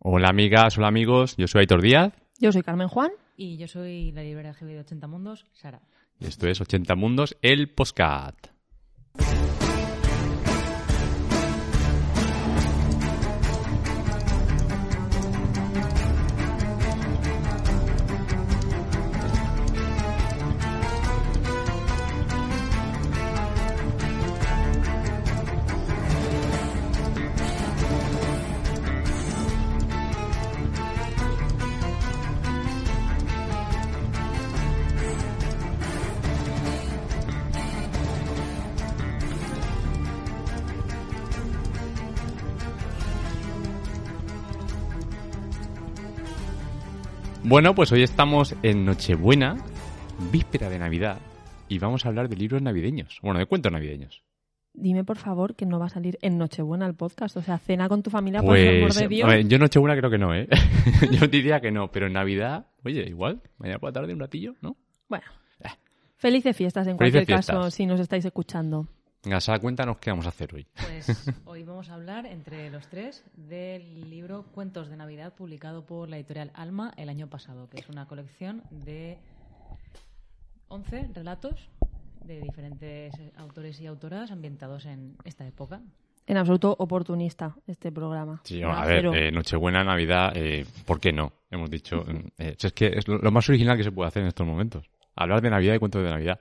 Hola amigas, hola amigos, yo soy Aitor Díaz. Yo soy Carmen Juan. Y yo soy la librera GB de 80 Mundos, Sara. Y esto es 80 Mundos, el postcat. Bueno, pues hoy estamos en Nochebuena, víspera de Navidad, y vamos a hablar de libros navideños. Bueno, de cuentos navideños. Dime, por favor, que no va a salir en Nochebuena el podcast. O sea, cena con tu familia, por Pues, de Dios. a ver, yo Nochebuena creo que no, ¿eh? yo diría que no, pero en Navidad, oye, igual, mañana por la tarde un ratillo, ¿no? Bueno, felices fiestas en Felices cualquier caso, si nos estáis escuchando. Venga, Sara, cuéntanos qué vamos a hacer hoy. Pues hoy vamos a hablar entre los tres del libro Cuentos de Navidad publicado por la editorial Alma el año pasado, que es una colección de 11 relatos de diferentes autores y autoras ambientados en esta época. En absoluto oportunista este programa. Sí, a ver, eh, Nochebuena, Navidad, eh, ¿por qué no? Hemos dicho. eh, es que es lo, lo más original que se puede hacer en estos momentos. Hablar de Navidad y cuentos de Navidad.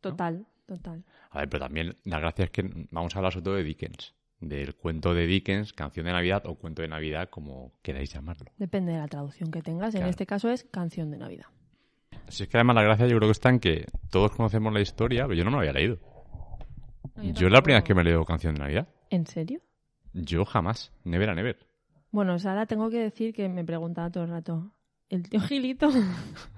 Total, total. A ver, pero también la gracia es que vamos a hablar sobre todo de Dickens. Del cuento de Dickens, canción de Navidad o cuento de Navidad, como queráis llamarlo. Depende de la traducción que tengas. En este caso es Canción de Navidad. Si es que además la gracia yo creo que está en que todos conocemos la historia, pero yo no me lo había leído. No, Yo, tampoco- la primera vez que me leo canción de Navidad. ¿En serio? Yo jamás. Never a never. Bueno, Sara, tengo que decir que me preguntaba todo el rato. ¿El tío Gilito?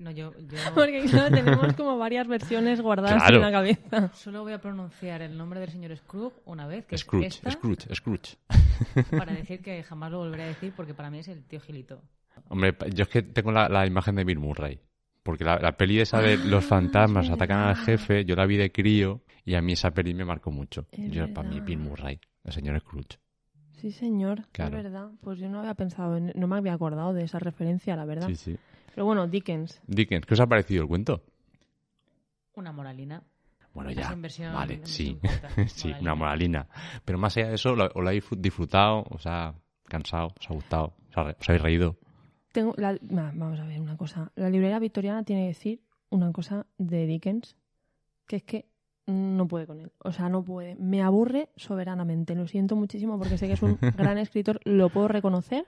No, yo, yo Porque claro, tenemos como varias versiones guardadas Claro. en la cabeza. solo voy a pronunciar el nombre del señor Scrooge una vez, que Scrooge, es esta, Scrooge, Scrooge. para decir que jamás lo volveré a decir porque para mí es el tío Gilito. Hombre, yo es que tengo la, la imagen de Bill Murray. Porque la, la peli esa de los fantasmas es atacan al jefe, yo la vi de crío y a mí esa peli me marcó mucho. Es yo, para mí. Bill Murray, el señor Scrooge. Sí, señor, Claro. es verdad. Pues yo no había pensado, en- no me había acordado de esa referencia, la verdad. Sí, sí. Pero bueno, Dickens. Dickens, ¿qué os ha parecido el cuento? Una moralina. Bueno, ya, inversión- vale, inversión sí, sí, moralina. una moralina. Pero más allá de eso, ¿lo, ¿o lo habéis disfrutado? ¿Os ha cansado? ¿Os ha gustado? ¿Os, ha- os habéis reído? Tengo la- va, vamos a ver una cosa. La librería victoriana tiene que decir una cosa de Dickens, que es que no puede con él. O sea, no puede. Me aburre soberanamente. Lo siento muchísimo porque sé que es un gran escritor, lo puedo reconocer.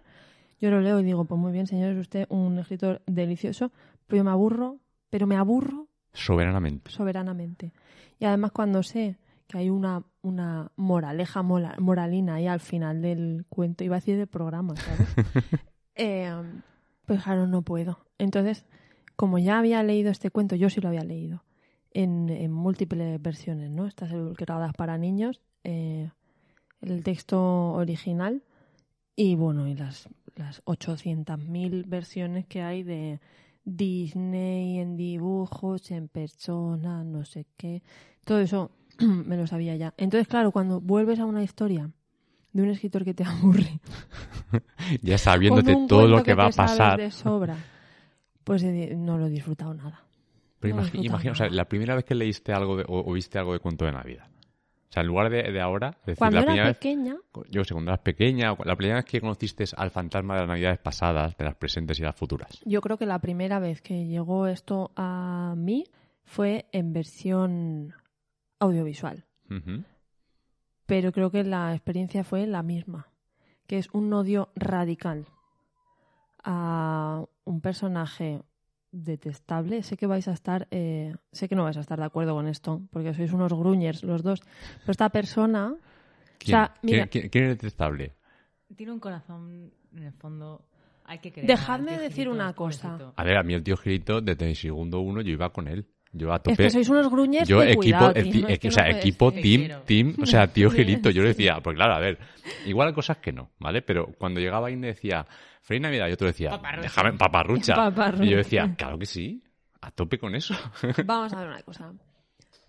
Yo lo leo y digo, pues muy bien, señor, es usted un escritor delicioso, pero yo me aburro, pero me aburro Soberanamente. soberanamente. Y además cuando sé que hay una, una moraleja mola- moralina ahí al final del cuento, iba a decir del programa, ¿sabes? Eh, pues claro, no puedo. Entonces, como ya había leído este cuento, yo sí lo había leído, en, en múltiples versiones, ¿no? Estas grabadas para niños, eh, el texto original y bueno, y las, las 800.000 versiones que hay de Disney en dibujos, en persona, no sé qué. Todo eso me lo sabía ya. Entonces, claro, cuando vuelves a una historia de un escritor que te aburre, Ya sabiéndote todo lo que, va a pasar. de sobra, pues no lo he disfrutado nada. Pero No o sea, la primera vez que leíste algo de- o, o viste algo de cuento de Navidad. O sea, en lugar de, de ahora, decir, Cuando la era primera vez, pequeña, yo sé, cuando eras pequeña, la primera vez que conociste al fantasma de las Navidades pasadas, de las presentes y las futuras. yo creo que la primera vez que llegó esto a mí fue en versión audiovisual. Pero creo que la experiencia fue la misma, que es un odio radical a un personaje detestable. Sé que vais a estar, eh, sé que no vais a estar de acuerdo con esto, porque sois unos gruñers los dos, pero esta persona, ¿Quién, sea, mira- quién- quién- quién es detestable? Tiene un corazón en el fondo. Hay que creer. Dejadme decir Gilito, una cosa. A ver, a mí el tío Gilito, desde el segundo uno, yo iba con él. Yo a tope. Es que sois unos gruñes yo de equipo, cuidado, el tío, ti- no es equi- que o sea, no equipo ser. team, team, o sea, tío Gilito, yo le decía, pues claro, a ver, igual hay cosas que no, ¿vale? Pero cuando llegaba y me decía, Feliz Navidad, yo te decía, Paparrucha. déjame paparrucha. Paparrucha. Y yo decía, claro que sí, a tope con eso. Vamos a ver una cosa.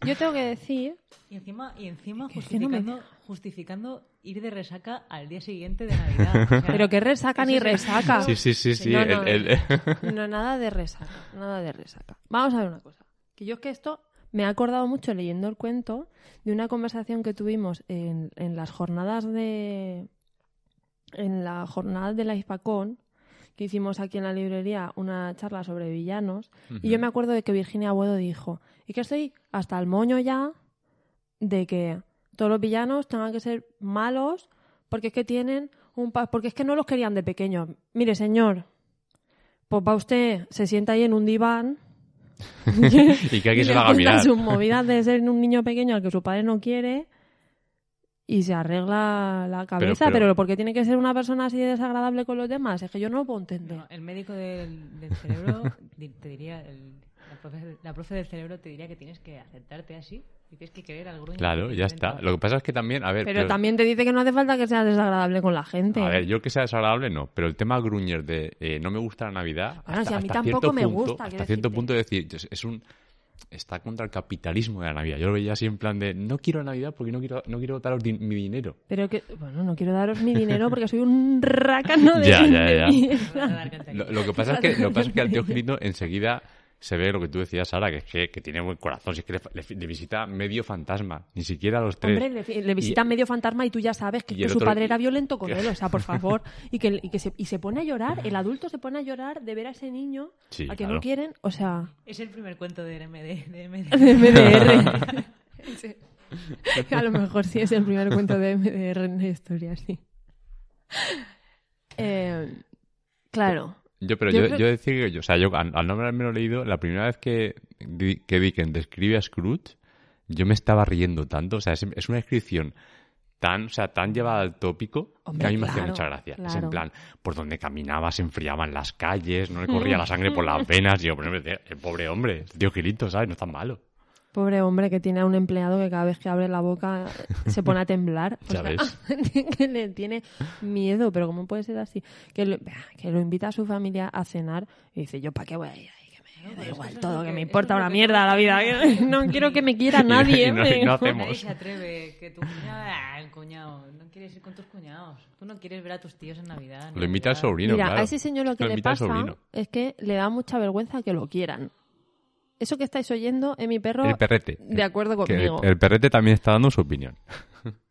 Yo tengo que decir Y encima, y encima justificando, justificando ir de resaca al día siguiente de Navidad. O sea, Pero que resaca ni resaca. Sí, sí, sí, sí. No, el- no, el- No, nada de resaca, nada de resaca. Vamos a ver una cosa. Que yo es que esto me ha acordado mucho leyendo el cuento de una conversación que tuvimos en, en las jornadas de... En la jornada de la Hispacón, que hicimos aquí en la librería una charla sobre villanos, y yo me acuerdo de que Virginia Abuedo dijo, y que estoy hasta el moño ya de que todos los villanos tengan que ser malos porque es que tienen un pa- porque es que no los querían de pequeños. Mire, señor, pues va usted, se sienta ahí en un diván y que alguien se lo haga mirar. sus movidas de ser un niño pequeño al que su padre no quiere y se arregla la cabeza, pero, pero- ¿por qué tiene que ser una persona así de desagradable con los demás? Es que yo no lo puedo entender. El médico del, del cerebro te diría, el- la, profe, la profe del cerebro te diría que tienes que aceptarte así y tienes que querer al gruño. Claro, ya está. Lo que pasa es que también, a ver, pero también te dice que no hace falta que seas desagradable con la gente. A ver, yo que sea desagradable no, pero el tema gruñer de eh, no me gusta la Navidad, Bueno, hasta, si a mí hasta tampoco cierto me punto, gusta, hasta cierto decirte. punto de decir, es, es un está contra el capitalismo de la Navidad. Yo lo veía así en plan de no quiero Navidad porque no quiero no quiero daros di- mi dinero. Pero que, bueno, no quiero daros mi dinero porque soy un rácano de Ya, ya, ya. Lo, que pasa es que lo que pasa es que al tío Gilito enseguida se ve lo que tú decías, Sara, que es que, que tiene buen corazón, si es que le, le- le visita medio fantasma, ni siquiera a los tres. Hombre, le, le visitan medio fantasma y tú ya sabes que, su otro- padre era violento con él, o sea, por favor. Y que, y que se, y se pone a llorar, el adulto se pone a llorar de ver a ese niño Sí, a que claro. no quieren, o sea, Es el primer cuento de MD. De MD. de MDR. Sí. A lo mejor sí es el primer cuento de MDR en la historia, sí. Eh, claro. Yo, pero Yo yo, creo- yo decir que yo, o sea, yo al, al no haberme leído, la primera vez que, que Dickens describe a Scrooge, yo me estaba riendo tanto, o sea, es, es una descripción tan, o sea, tan llevada al tópico Hombre, que a mí me hacía claro, mucha gracia. Es en plan, por donde caminaba se enfriaban las calles, no le corría la sangre por las venas, y yo, el pobre hombre, el tío Gilito, ¿sabes? No es tan malo. Pobre hombre que tiene a un empleado que cada vez que abre la boca se pone a temblar. O Ya sea, ves. que le tiene miedo, pero ¿cómo puede ser así? Que lo, que lo invita a su familia a cenar y dice, ¿yo para qué voy a ir ahí? Que me da igual todo, que, que- me importa una mierda la vida. No quiero que me quiera nadie. y no- me- y no hacemos. Nadie se atreve, que tu cuñado, ah, el cuñado, no quieres ir con tus cuñados. Tú no quieres ver a tus tíos en Navidad. Lo invita al sobrino, Mira, claro. a ese señor lo que Lo le pasa es que le da mucha vergüenza que lo quieran. Eso que estáis oyendo es mi perro El perrete. de acuerdo Que el, conmigo. el perrete también está dando su opinión.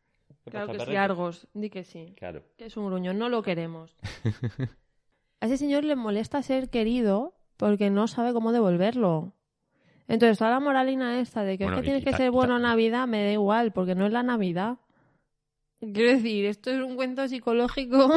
Claro que sí, Argos, di que sí. Claro. Que es un gruñón, no lo queremos. A ese señor le molesta ser querido porque no sabe cómo devolverlo. Entonces, toda la moralina esta de que Bueno, es que tienes que ser bueno en Navidad, me da igual, porque no es la Navidad. Quiero decir, esto es un cuento psicológico.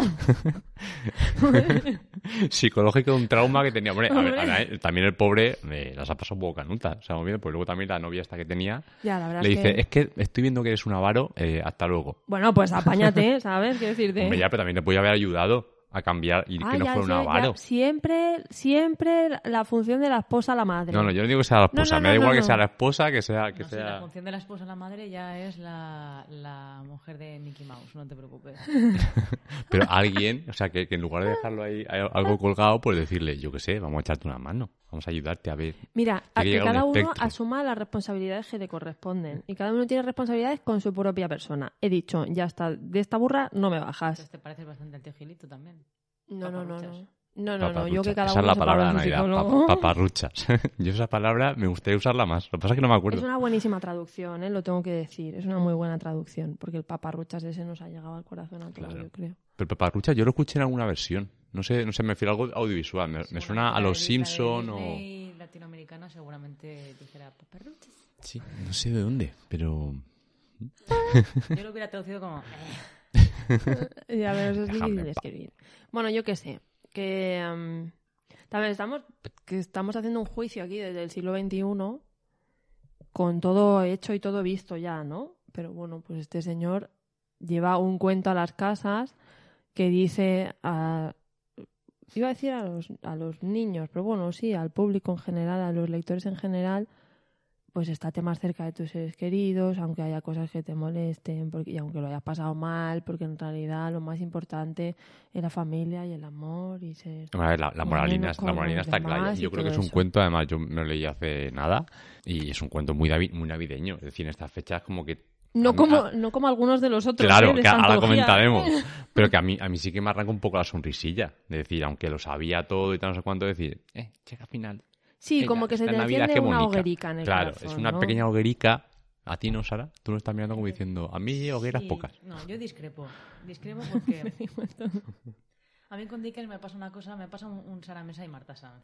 Psicológico de un trauma que tenía. Hombre, a ver, a ver, también el pobre eh, las ha pasado un poco canutas. O sea, bien, pues luego también la novia esta que tenía ya, le dice, que... es que estoy viendo que eres un avaro, eh, hasta luego. Bueno, pues apáñate, ¿sabes? Quiero decirte... Hombre, ya, pero también te podía haber ayudado a cambiar y Ah, que no ya fuera un sé, ya. avaro. Siempre, siempre la función de la esposa a la madre. No, no, yo no digo que sea la No, esposa. no, me da no, igual no, que sea no. la esposa, que sea... Que No sé, la sea... función de la esposa a la madre ya es la, la mujer de Mickey Mouse, no te preocupes. Pero alguien, o sea, que, que en lugar de dejarlo ahí algo colgado, pues decirle, yo qué sé, vamos a echarte una mano. Vamos a ayudarte a ver. Mira, a que llegar un cada uno asuma las responsabilidades que le corresponden. Y cada uno tiene responsabilidades con su propia persona. He dicho, ya está, de esta burra no me Entonces bajas. te pareces bastante al tío Gilito también. No, no, no, no. No, no, no, yo que cada Esa uno es la palabra de Navidad, paparruchas. yo esa palabra me gustaría usarla más. Lo que pasa es que no me acuerdo. Es una buenísima traducción, ¿eh? lo tengo que decir. Es una muy buena traducción, porque el paparruchas ese nos ha llegado al corazón a todos, Claro. yo creo. Pero paparruchas yo lo escuché en alguna versión. No sé, no sé, me refiero a algo audiovisual. Me, me suena a de- los de Simpson o... Latinoamericana seguramente dijera paparruchas. Sí, no sé de dónde, pero... Yo lo hubiera traducido como... Ya, es Déjame difícil escribir. Bueno, yo qué sé, que em, también estamos, que estamos haciendo un juicio aquí desde el siglo XXI con todo hecho y todo visto ya, ¿no? Pero bueno, pues este señor lleva un cuento a las casas que dice a, iba a decir a los, a los niños, pero bueno, sí, al público en general, a los lectores en general, pues estate más cerca de tus seres queridos, aunque haya cosas que te molesten, porque, y aunque lo hayas pasado mal, porque en realidad lo más importante es la familia y el amor y ser... La, la moralina, la moralina está clara. Yo creo que es un eso. cuento, además, yo lo leí hace nada, y es un cuento muy, davi- muy navideño. Es decir, en estas fechas como que... No como, no como algunos de los otros. Claro, ¿eh? que ahora comentaremos. Pero que a mí, a mí sí que me arranca un poco la sonrisilla. De decir, aunque lo sabía todo y tal, no sé cuánto, decir, eh, llega al final. Sí, Venga, como que se te Navidad, enciende qué una bonita. hoguerica en el Claro, corazón, es una ¿no? pequeña hoguerica. A ti no, Sara. Tú lo estás mirando como diciendo, a mí hogueras Sí, pocas. No, yo discrepo. Discrepo porque a mí con Dickens me pasa una cosa, me pasa un, un Sara Mesa y Marta Sanz.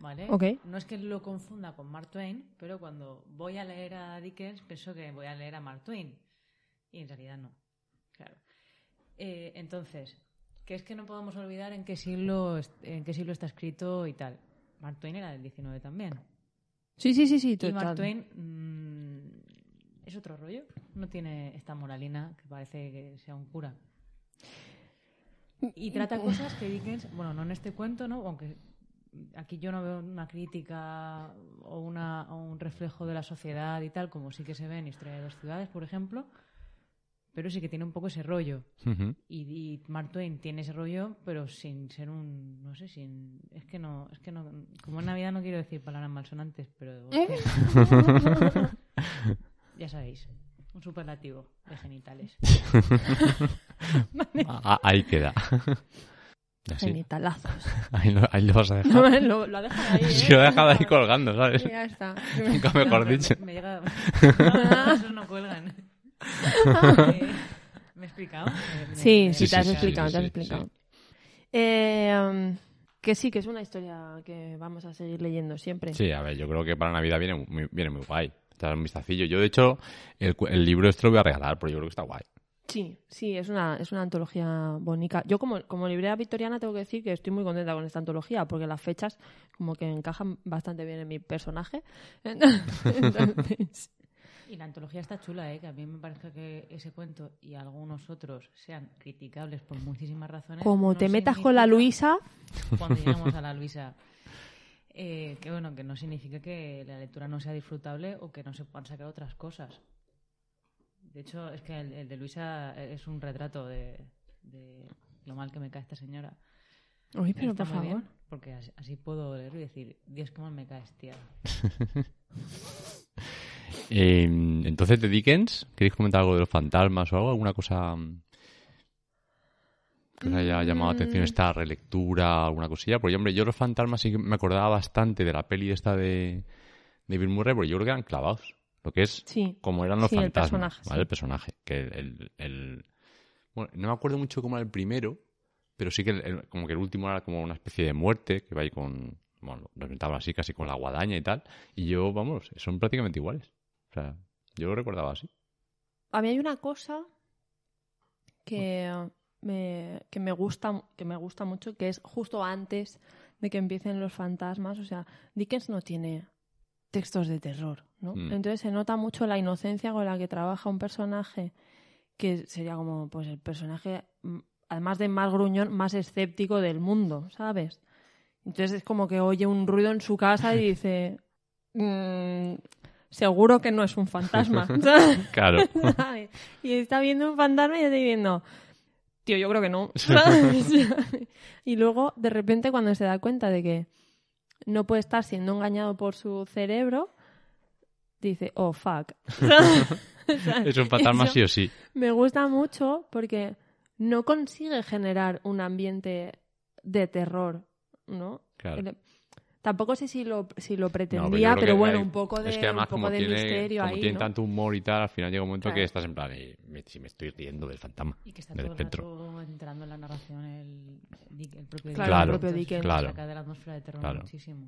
¿Vale? Ok. No es que lo confunda con Mark Twain, pero cuando voy a leer a Dickens pienso que voy a leer a Mark Twain. Y en realidad no. Claro. Eh, entonces, que es que no podemos olvidar en qué siglo est- en qué siglo está escrito y tal. Mark Twain era del 19 también. Sí, sí, sí, sí, Y total. Mark Twain mm, es otro rollo. No tiene esta moralina que parece que sea un cura. Y trata cosas que Dickens, bueno, no en este cuento, ¿no? Aunque aquí yo no veo una crítica o, una, o un reflejo de la sociedad y tal, como sí que se ve en Historia de dos ciudades, por ejemplo, pero sí que tiene un poco ese rollo. Y, y Mark Twain tiene ese rollo, pero sin ser un, no sé, sin, es que no, es que no, como en Navidad no quiero decir palabras malsonantes, pero ya sabéis, un superlativo de genitales. Ah, ahí queda. Así. Genitalazos. Ahí, lo, ahí lo vas a dejar. lo, lo ha dejado ahí, ¿eh? Lo he dejado ahí colgando, ¿sabes? Ya está. Nunca mejor No, dicho. Me, me llega, no, esos no cuelgan. Eh, ¿Me he explicado? Me- Sí, me- sí, Sí, te has explicado, te has explicado. Eh, um, que sí, que es una historia que vamos a seguir leyendo siempre. Sí, a ver, yo creo que para Navidad viene muy, viene muy guay. Echar un vistacillo. Yo, de hecho, el, libro este lo voy a regalar, porque yo creo que está guay. Sí, sí, es una, es una antología bonita. Yo como, como librera victoriana tengo que decir que estoy muy contenta con esta antología porque las fechas como que encajan bastante bien en mi personaje. Entonces, Y la antología está chula, ¿eh? que a mí me parece que ese cuento y algunos otros sean criticables por muchísimas razones. como no te metas con la Luisa, Cuando lleguemos a la Luisa. eh, que bueno, que no significa que la lectura no sea disfrutable o que no se puedan sacar otras cosas. De hecho, es que el, el de Luisa es un retrato de, de lo mal que me cae esta señora. Uy, pero Está por favor. bien, porque así, así puedo leerlo y decir, Dios, cómo me caes, tía. Eh, entonces, de Dickens, ¿queréis comentar algo de los fantasmas o algo? ¿Alguna cosa mm, que os haya llamado la atención Mm. esta relectura, alguna cosilla? Porque, hombre, yo los fantasmas sí que me acordaba bastante de la peli esta de, de Bill Murray, porque yo creo que eran clavados. Lo que es Sí. como eran los Sí, el fantasmas, personaje, ¿vale? sí. El personaje. Que el, el- el- Bueno, no me acuerdo mucho cómo era el primero, pero sí que el- el- como que el último era como una especie de muerte, que va ahí con... Bueno, lo así, casi con la guadaña y tal. Y yo, vamos, son prácticamente iguales. O sea, yo lo recordaba así. A mí hay una cosa que me, que me gusta que me gusta mucho, que es justo antes de que empiecen los fantasmas. O sea, Dickens no tiene textos de terror, ¿no? Mm. Entonces se nota mucho la inocencia con la que trabaja un personaje que sería como pues el personaje, mm, además de más gruñón, más escéptico del mundo, ¿sabes? Entonces es como que oye un ruido en su casa y dice, "Mm, seguro que no es un fantasma. Claro. ¿sabes? y está viendo un fantasma y está diciendo, tío, yo creo que no. ¿sabes? y luego, de repente, cuando se da cuenta de que no puede estar siendo engañado por su cerebro, dice, oh, fuck. es un fantasma sí o sí. Me gusta mucho porque no consigue generar un ambiente de terror, ¿no? Claro. El- Tampoco sé si lo, si lo No, pero pretendía, creo pero, que bueno, hay- un poco de, es que además un poco como de tiene, misterio como ahí, tiene ¿no? tanto humor y tal, al final llega un momento que Claro. estás en plan, eh, me- si me estoy riendo del fantasma. Y que está del todo el espectro. rato entrando en la narración el, el propio Claro, el Claro. propio Dickens. Claro. Saca de la atmósfera de terror Claro. muchísimo.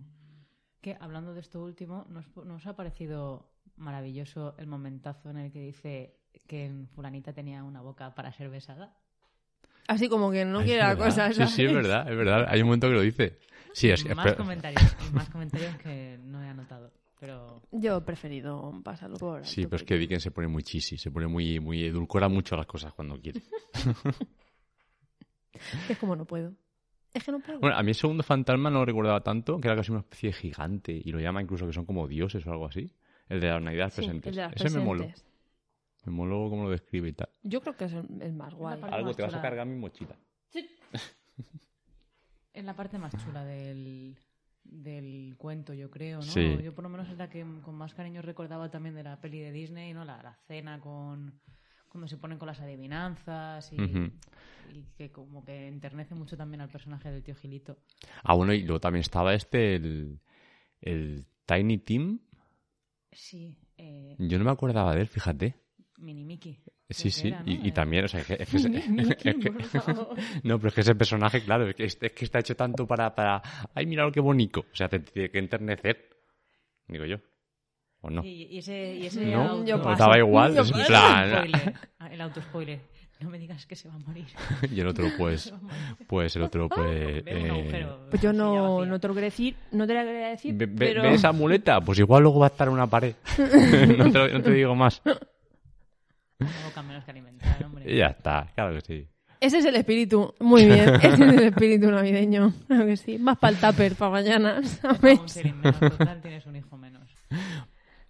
Que hablando de esto último, ¿nos, ¿nos ha parecido maravilloso el momentazo en el que dice que fulanita tenía una boca para ser besada? Así como que no quiere la cosa. Sí, sí, es ¿sabes? verdad, es verdad. Hay un momento que lo dice. Sí, es que... más comentarios, más comentarios que no he anotado. Pero Yo he preferido pasarlo por Sí, pero es que Dickens se pone muy chisi, se pone muy, muy edulcora mucho las cosas cuando quiere. Es como no puedo. Es que no puedo. Bueno, a mí el segundo fantasma no lo recordaba tanto, que era casi una especie de gigante, y lo llama incluso que son como dioses o algo así. El de las navidades Sí, presentes. el de las Ese me moló. presentes. Me moló cómo lo describe y tal. Yo creo que es el, el más guay. Algo más te vas a cargar mi mochila. Es la parte más chula del, del cuento, yo creo, ¿no? Sí. Yo por lo menos es la que con más cariño recordaba también de la peli de Disney, ¿no? La, la cena con cuando se ponen con las adivinanzas y que como que enternece mucho también al personaje del tío Gilito. Ah, bueno, y luego también estaba este, el, el Tiny Tim. Sí, eh, Yo no me acordaba de él, fíjate. Mini Mickey. Sí, que sí, era, ¿no? y, y Eh, también, o sea, es que, es que es que- no, pero es que ese personaje, claro, es que, es que está hecho tanto para, para, ay, mira qué bonito, o sea, te tiene que enternecer, digo yo, o no. Y, y ese, y ese No, auto- yo ¿Os paso. daba igual, Yo es en paso. plan, Spoiler. Ah, El auto spoiler. No me digas que se va a morir. y el otro, pues, pues el otro, pues, eh. Pues yo no, no te lo quería decir, no te lo quería decir, ve, pero... ve esa muleta, pues igual luego va a estar en una pared, no, te, lo- no te digo más, Menos que alimentar, hombre. y ya está, claro que sí. Ese es el espíritu, muy bien, ese es el espíritu navideño, claro que sí. Más para el tupper, para mañana, Un ¿sabes? serín menos, total, tienes un hijo menos.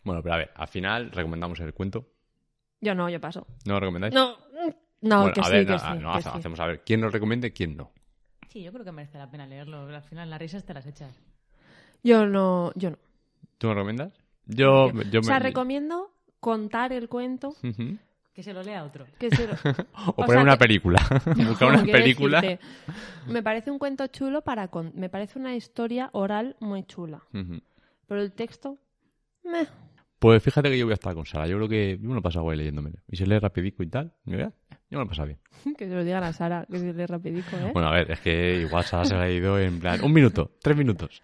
Bueno, pero a ver, al final recomendamos el cuento, Yo no, yo paso. ¿no lo recomendáis? No, no, Bueno, que a sí, ver, que no, sí, no, que hace- sí. hacemos a ver quién nos recomienda y quién no. Sí, yo creo que merece la pena leerlo. Al final las risas te las echas. Yo no, yo no. ¿Tú me recomiendas? Yo, yo o sea, me... recomiendo contar el cuento Ujú. Que se lo lea otro. que se lo... O, O poner sea una que- película. Buscar una película. decirte, Me parece un cuento chulo para... con- Me parece una historia oral muy chula. Ujú. Pero el texto... meh. Pues fíjate que yo voy a estar con Sara. Yo creo que yo me lo paso guay leyéndomelo. Y se lee rapidico y tal. mira, Yo me lo paso bien. Que se lo digan a Sara, que se lee rapidico, ¿eh? Bueno, a ver, es que igual Sara se la ha ido en plan... Un minuto, tres minutos.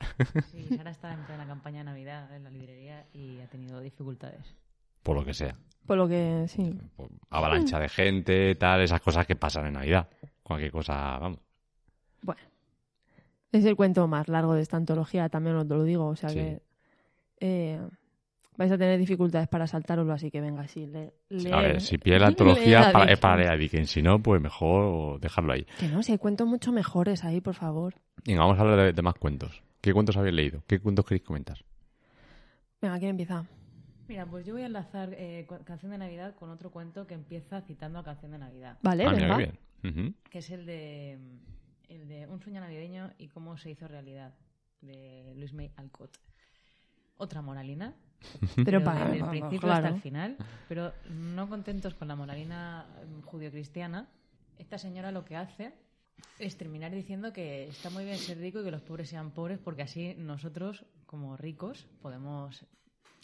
Sí, Sara está en plena campaña de Navidad en la librería y ha tenido dificultades. Por lo que sea. Por lo que sí. Avalancha de gente, tal, esas cosas que pasan en Navidad. Cualquier cosa, vamos. Bueno. Es el cuento más largo de esta antología, también os lo digo. O sea Sí. que... eh, vais a tener dificultades para saltaroslo, así que venga, sí. Le, A ver, si pide la antología para, es para leer a Dickens. Si no, pues mejor dejarlo ahí. Que no, si hay cuentos mucho mejores ahí, por favor. Venga, vamos a hablar de, de más cuentos. ¿Qué cuentos habéis leído? ¿Qué cuentos queréis comentar? Venga, ¿quién empieza? Mira, pues yo voy a enlazar eh, Canción de Navidad con otro cuento que empieza citando a Canción de Navidad, Vale, ah, venga. bien. Que es el de, el de Un sueño navideño y cómo se hizo realidad, de Luis May Alcott. Otra moralina, Pero para... desde el principio claro. hasta el final, pero no contentos con la moralina mm, judio-cristiana, esta señora lo que hace es terminar diciendo que está muy bien ser rico y que los pobres sean pobres porque así nosotros, como ricos, podemos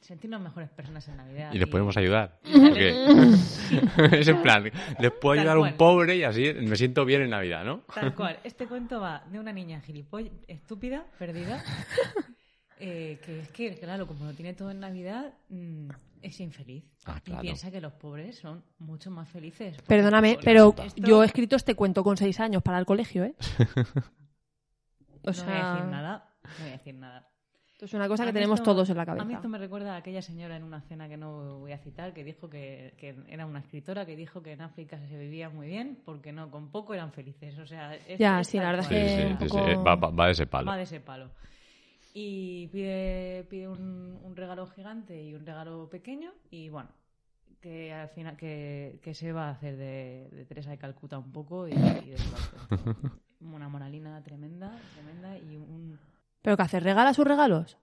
sentirnos mejores personas en Navidad. Y les podemos ayudar. Porque es en plan, les puedo Tal ayudar a un pobre y así me siento bien en Navidad, ¿no? Tal cual. Este cuento va de una niña gilipollas, estúpida, perdida, eh, que es que, claro, como lo tiene todo en Navidad, mm, es infeliz. Ah, claro. Y piensa que los pobres son mucho más felices. Perdóname, pero esto- yo he escrito este cuento con seis años para el colegio, ¿eh? O No voy a decir nada. No voy a decir nada. Es una cosa A que tenemos esto- todos en la A mí cabeza. esto me recuerda a aquella señora en una cena que no voy a citar, que dijo que, que era una escritora que dijo que en África se vivía muy bien porque no, con poco eran felices. O sea, es- Ya, es sí, la verdad que sí, un sí, sí, poco- va, va- va de ese palo. Va de ese palo. Y pide, pide un, un regalo gigante y un regalo pequeño y bueno, que al final que, que se va a hacer de, de Teresa de Calcuta un poco y, y de. Una moralina tremenda, tremenda y un... ¿Pero qué hace? ¿Regala sus regalos?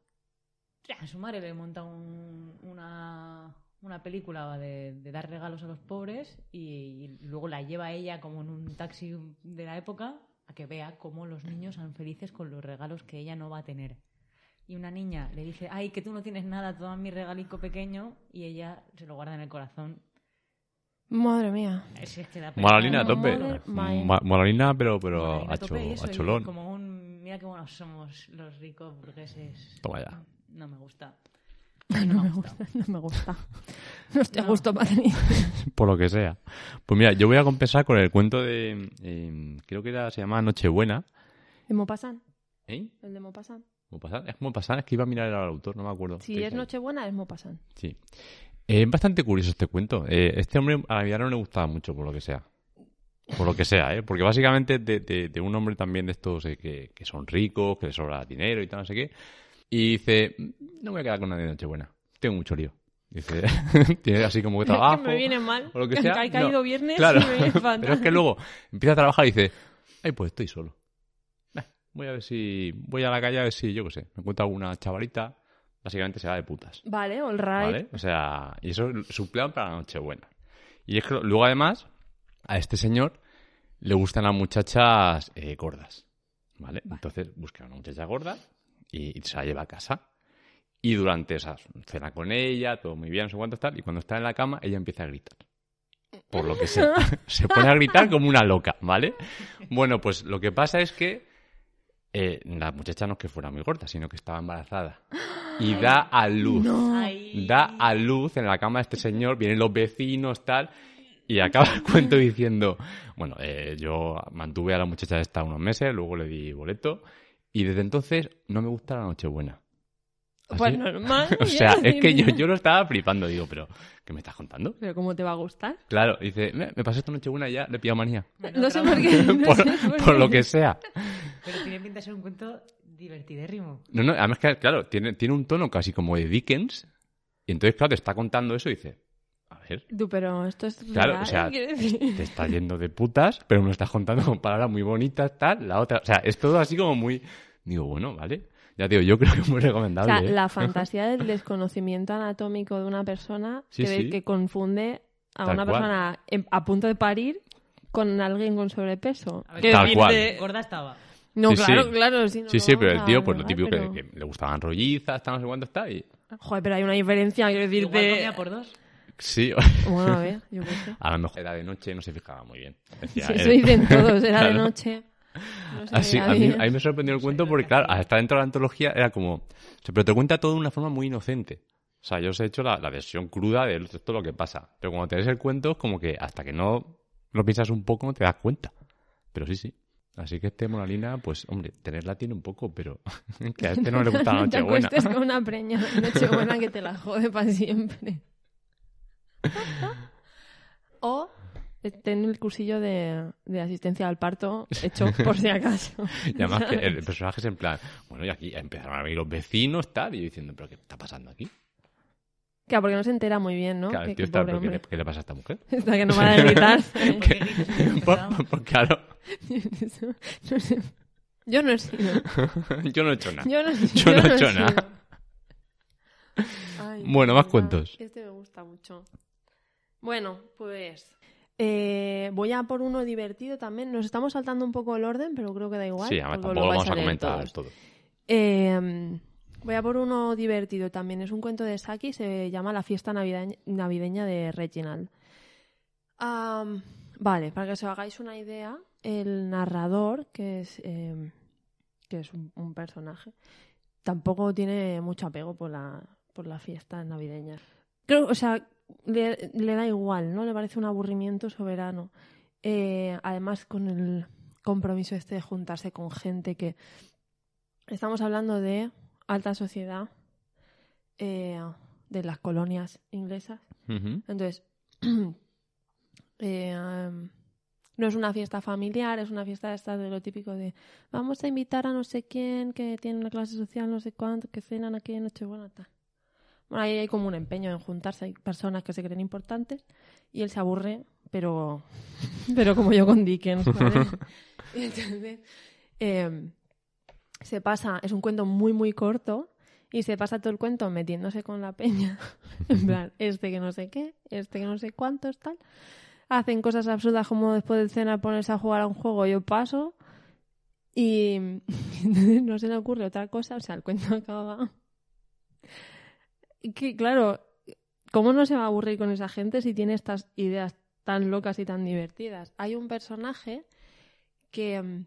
A su madre le monta un- una, una película de, de dar regalos a los pobres y, y luego la lleva ella como en un taxi de la época a que vea cómo los niños son felices con los regalos que ella no va a tener. Y una niña le dice, ay, que tú no tienes nada, toma mi regalico pequeño y ella se lo guarda en el corazón. Madre mía. Es, que da. Moralina a tope. Moralina, pero, pero Moralina a, a tope y cho- eso, a y cholón. Como un, mira qué buenos somos los ricos burgueses. Toma ya. No me gusta. No me gusta, no me gusta. No estoy a No. gusto para mí. Por lo que sea. Pues mira, yo voy a compensar con el cuento de... eh, creo que era, se llama Nochebuena. ¿De Maupassant? ¿Eh? ¿El de Maupassant? ¿Maupassant? Es Maupassant, es que iba a mirar al autor, no me acuerdo. Si ¿Qué es? Nochebuena, es Maupassant. Sí. Eh, es bastante curioso este cuento. Eh, este hombre a Navidad no le gustaba mucho, por lo que sea. Por lo que sea, ¿eh? Porque básicamente de, de, de un hombre también de estos eh, que, que son ricos, que les sobra dinero y tal, no sé qué. Y dice, no me voy a quedar con nadie de Nochebuena. Tengo mucho lío. Dice, tiene así como que trabajo. me viene mal. o lo que sea. Ha caído No, viernes claro. y me viene fatal. Pero es que luego empieza a trabajar y dice, ay, pues estoy solo. Voy a ver si, voy a la calle a ver si, yo qué sé, me encuentro alguna chavalita. Básicamente se va de putas. Vale, all right. ¿Vale? O sea, y eso es su plan para la Nochebuena. Y es que luego además, a este señor le gustan las muchachas eh, gordas. ¿Vale? Entonces busca una muchacha gorda y, y se la lleva a casa. Y durante esa cena con ella, todo muy bien, no sé cuánto tal, y cuando está en la cama, ella empieza a gritar. Por lo que sea. Se pone a gritar como una loca, ¿vale? Bueno, pues lo que pasa es que eh, la muchacha no es que fuera muy gorda, sino que estaba embarazada. Y da a luz. Ay. Da a luz en la cama de este señor, vienen los vecinos, tal, y acaba el cuento diciendo, bueno, eh, yo mantuve a la muchacha esta unos meses, luego le di boleto, y desde entonces no me gusta la Nochebuena. ¿Así? Pues normal. o sea, es que yo, yo lo estaba flipando, digo, pero ¿qué me estás contando? Pero ¿cómo te va a gustar? Claro, dice, me, me pasé esta Nochebuena y ya, le pido manía. Bueno, No sé por qué. no por, sé por por qué. lo que sea. Pero tiene pinta de ser un cuento divertidérrimo. No, no, además que, claro, tiene, tiene un tono casi como de Dickens, y entonces, claro, te está contando eso y dice, ver, Tú, pero esto es Claro, real, o sea, te está yendo de putas, pero me lo estás contando con palabras muy bonitas, tal, la otra. O sea, es todo así como muy. Digo, bueno, vale. Ya digo, yo creo que es muy O recomendable. sea, ¿eh? la fantasía del desconocimiento anatómico de una persona Sí, que, sí. que confunde a Tal una cual. persona a punto de parir con alguien con sobrepeso. Ver, Tal decir, cual. de- Gorda estaba. No, Sí, claro, sí. claro. Sí, no Sí, sí, pero el tío, pues lo negar, típico pero- que, que le gustaban rollizas, tal, no sé cuánto está. Y... Joder, pero hay una diferencia, quiero decir, Igual comía por dos. Sí, Bueno, a ver, yo qué sé. a lo mejor era de noche y no se fijaba muy bien. Decía, Sí, eh, eso dicen todos, era de claro. noche. No se Así, a, mí, a mí me sorprendió el cuento porque, claro, estar dentro de la antología era como... pero te cuenta todo de una forma muy inocente. O sea, yo os he hecho la, la versión cruda de todo lo que pasa. Pero cuando te lees el cuento es como que hasta que no lo piensas un poco no te das cuenta. Pero sí, sí. Así que este Moralina, pues, hombre, tenerla tiene un poco, pero que a este no le gusta la No te Nochebuena. acuestes con una preña de Nochebuena que te la jode para siempre. O ten el cursillo de, de asistencia al parto hecho por si acaso. Y además que el personaje es en plan, bueno, y aquí empezaron a venir los vecinos, tal, y yo diciendo, ¿pero qué está pasando aquí? Claro, porque no se entera muy bien, ¿no? Claro, el tío está, pobre ¿pero qué, le, hombre. qué le pasa a esta mujer? Hasta que no van a gritar. ¿Por qué gritas en el Por- programa? por- claro, No sé. Yo no he sido. yo no he hecho nada. Yo no, Yo no he hecho nada. Ay, Bueno, más cuentos. Este me gusta mucho. Bueno, pues eh, voy a por uno divertido también. Nos estamos saltando un poco el orden, pero creo que da igual. Sí, además tampoco lo vamos a comentar todos. todo. Eh, voy a por uno divertido también. Es un cuento de Saki, se llama La fiesta navideña, navideña de Reginald. Vale, para que os hagáis una idea, el narrador, que es, eh, que es un, un personaje, tampoco tiene mucho apego por la, por la fiesta navideña. Creo, o sea, le, le da igual, ¿no? Le parece un aburrimiento soberano. Eh, además, con el compromiso este de juntarse con gente que Estamos hablando de alta sociedad, eh, de las colonias inglesas. Entonces, eh, um, no es una fiesta familiar, es una fiesta esta de lo típico de vamos a invitar a no sé quién que tiene una clase social, no sé cuánto, que cenan aquí en Nochebuena, tal. Bueno, ahí hay como un empeño en juntarse, hay personas que se creen importantes y él se aburre, pero, pero como yo con Dickens, ¿vale? Entonces, eh, se pasa, es un cuento muy, muy corto y se pasa todo el cuento metiéndose con la peña. en plan, este que no sé qué, este que no sé cuántos, tal. Hacen cosas absurdas como después de cena ponerse a jugar a un juego, yo paso. Y entonces no se le ocurre otra cosa, o sea, el cuento acaba. Que, claro, ¿cómo no se va a aburrir con esa gente si tiene estas ideas tan locas y tan divertidas? Hay un personaje que mm,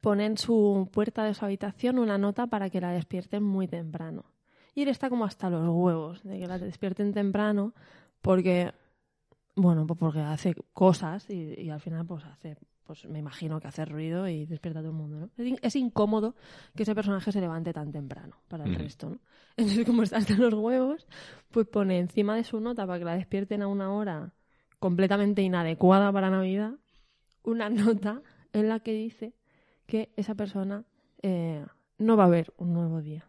pone en su puerta de su habitación una nota para que la despierten muy temprano. Y él está como hasta los huevos de que la despierten temprano porque, bueno, pues porque hace cosas y, y al final pues hace, pues me imagino que hace ruido y despierta a todo el mundo, ¿no? Es, in- es incómodo que ese personaje se levante tan temprano para el resto, ¿no? Entonces como está hasta los huevos, pues pone encima de su nota para que la despierten a una hora completamente inadecuada para Navidad una nota en la que dice que esa persona eh, no va a ver un nuevo día.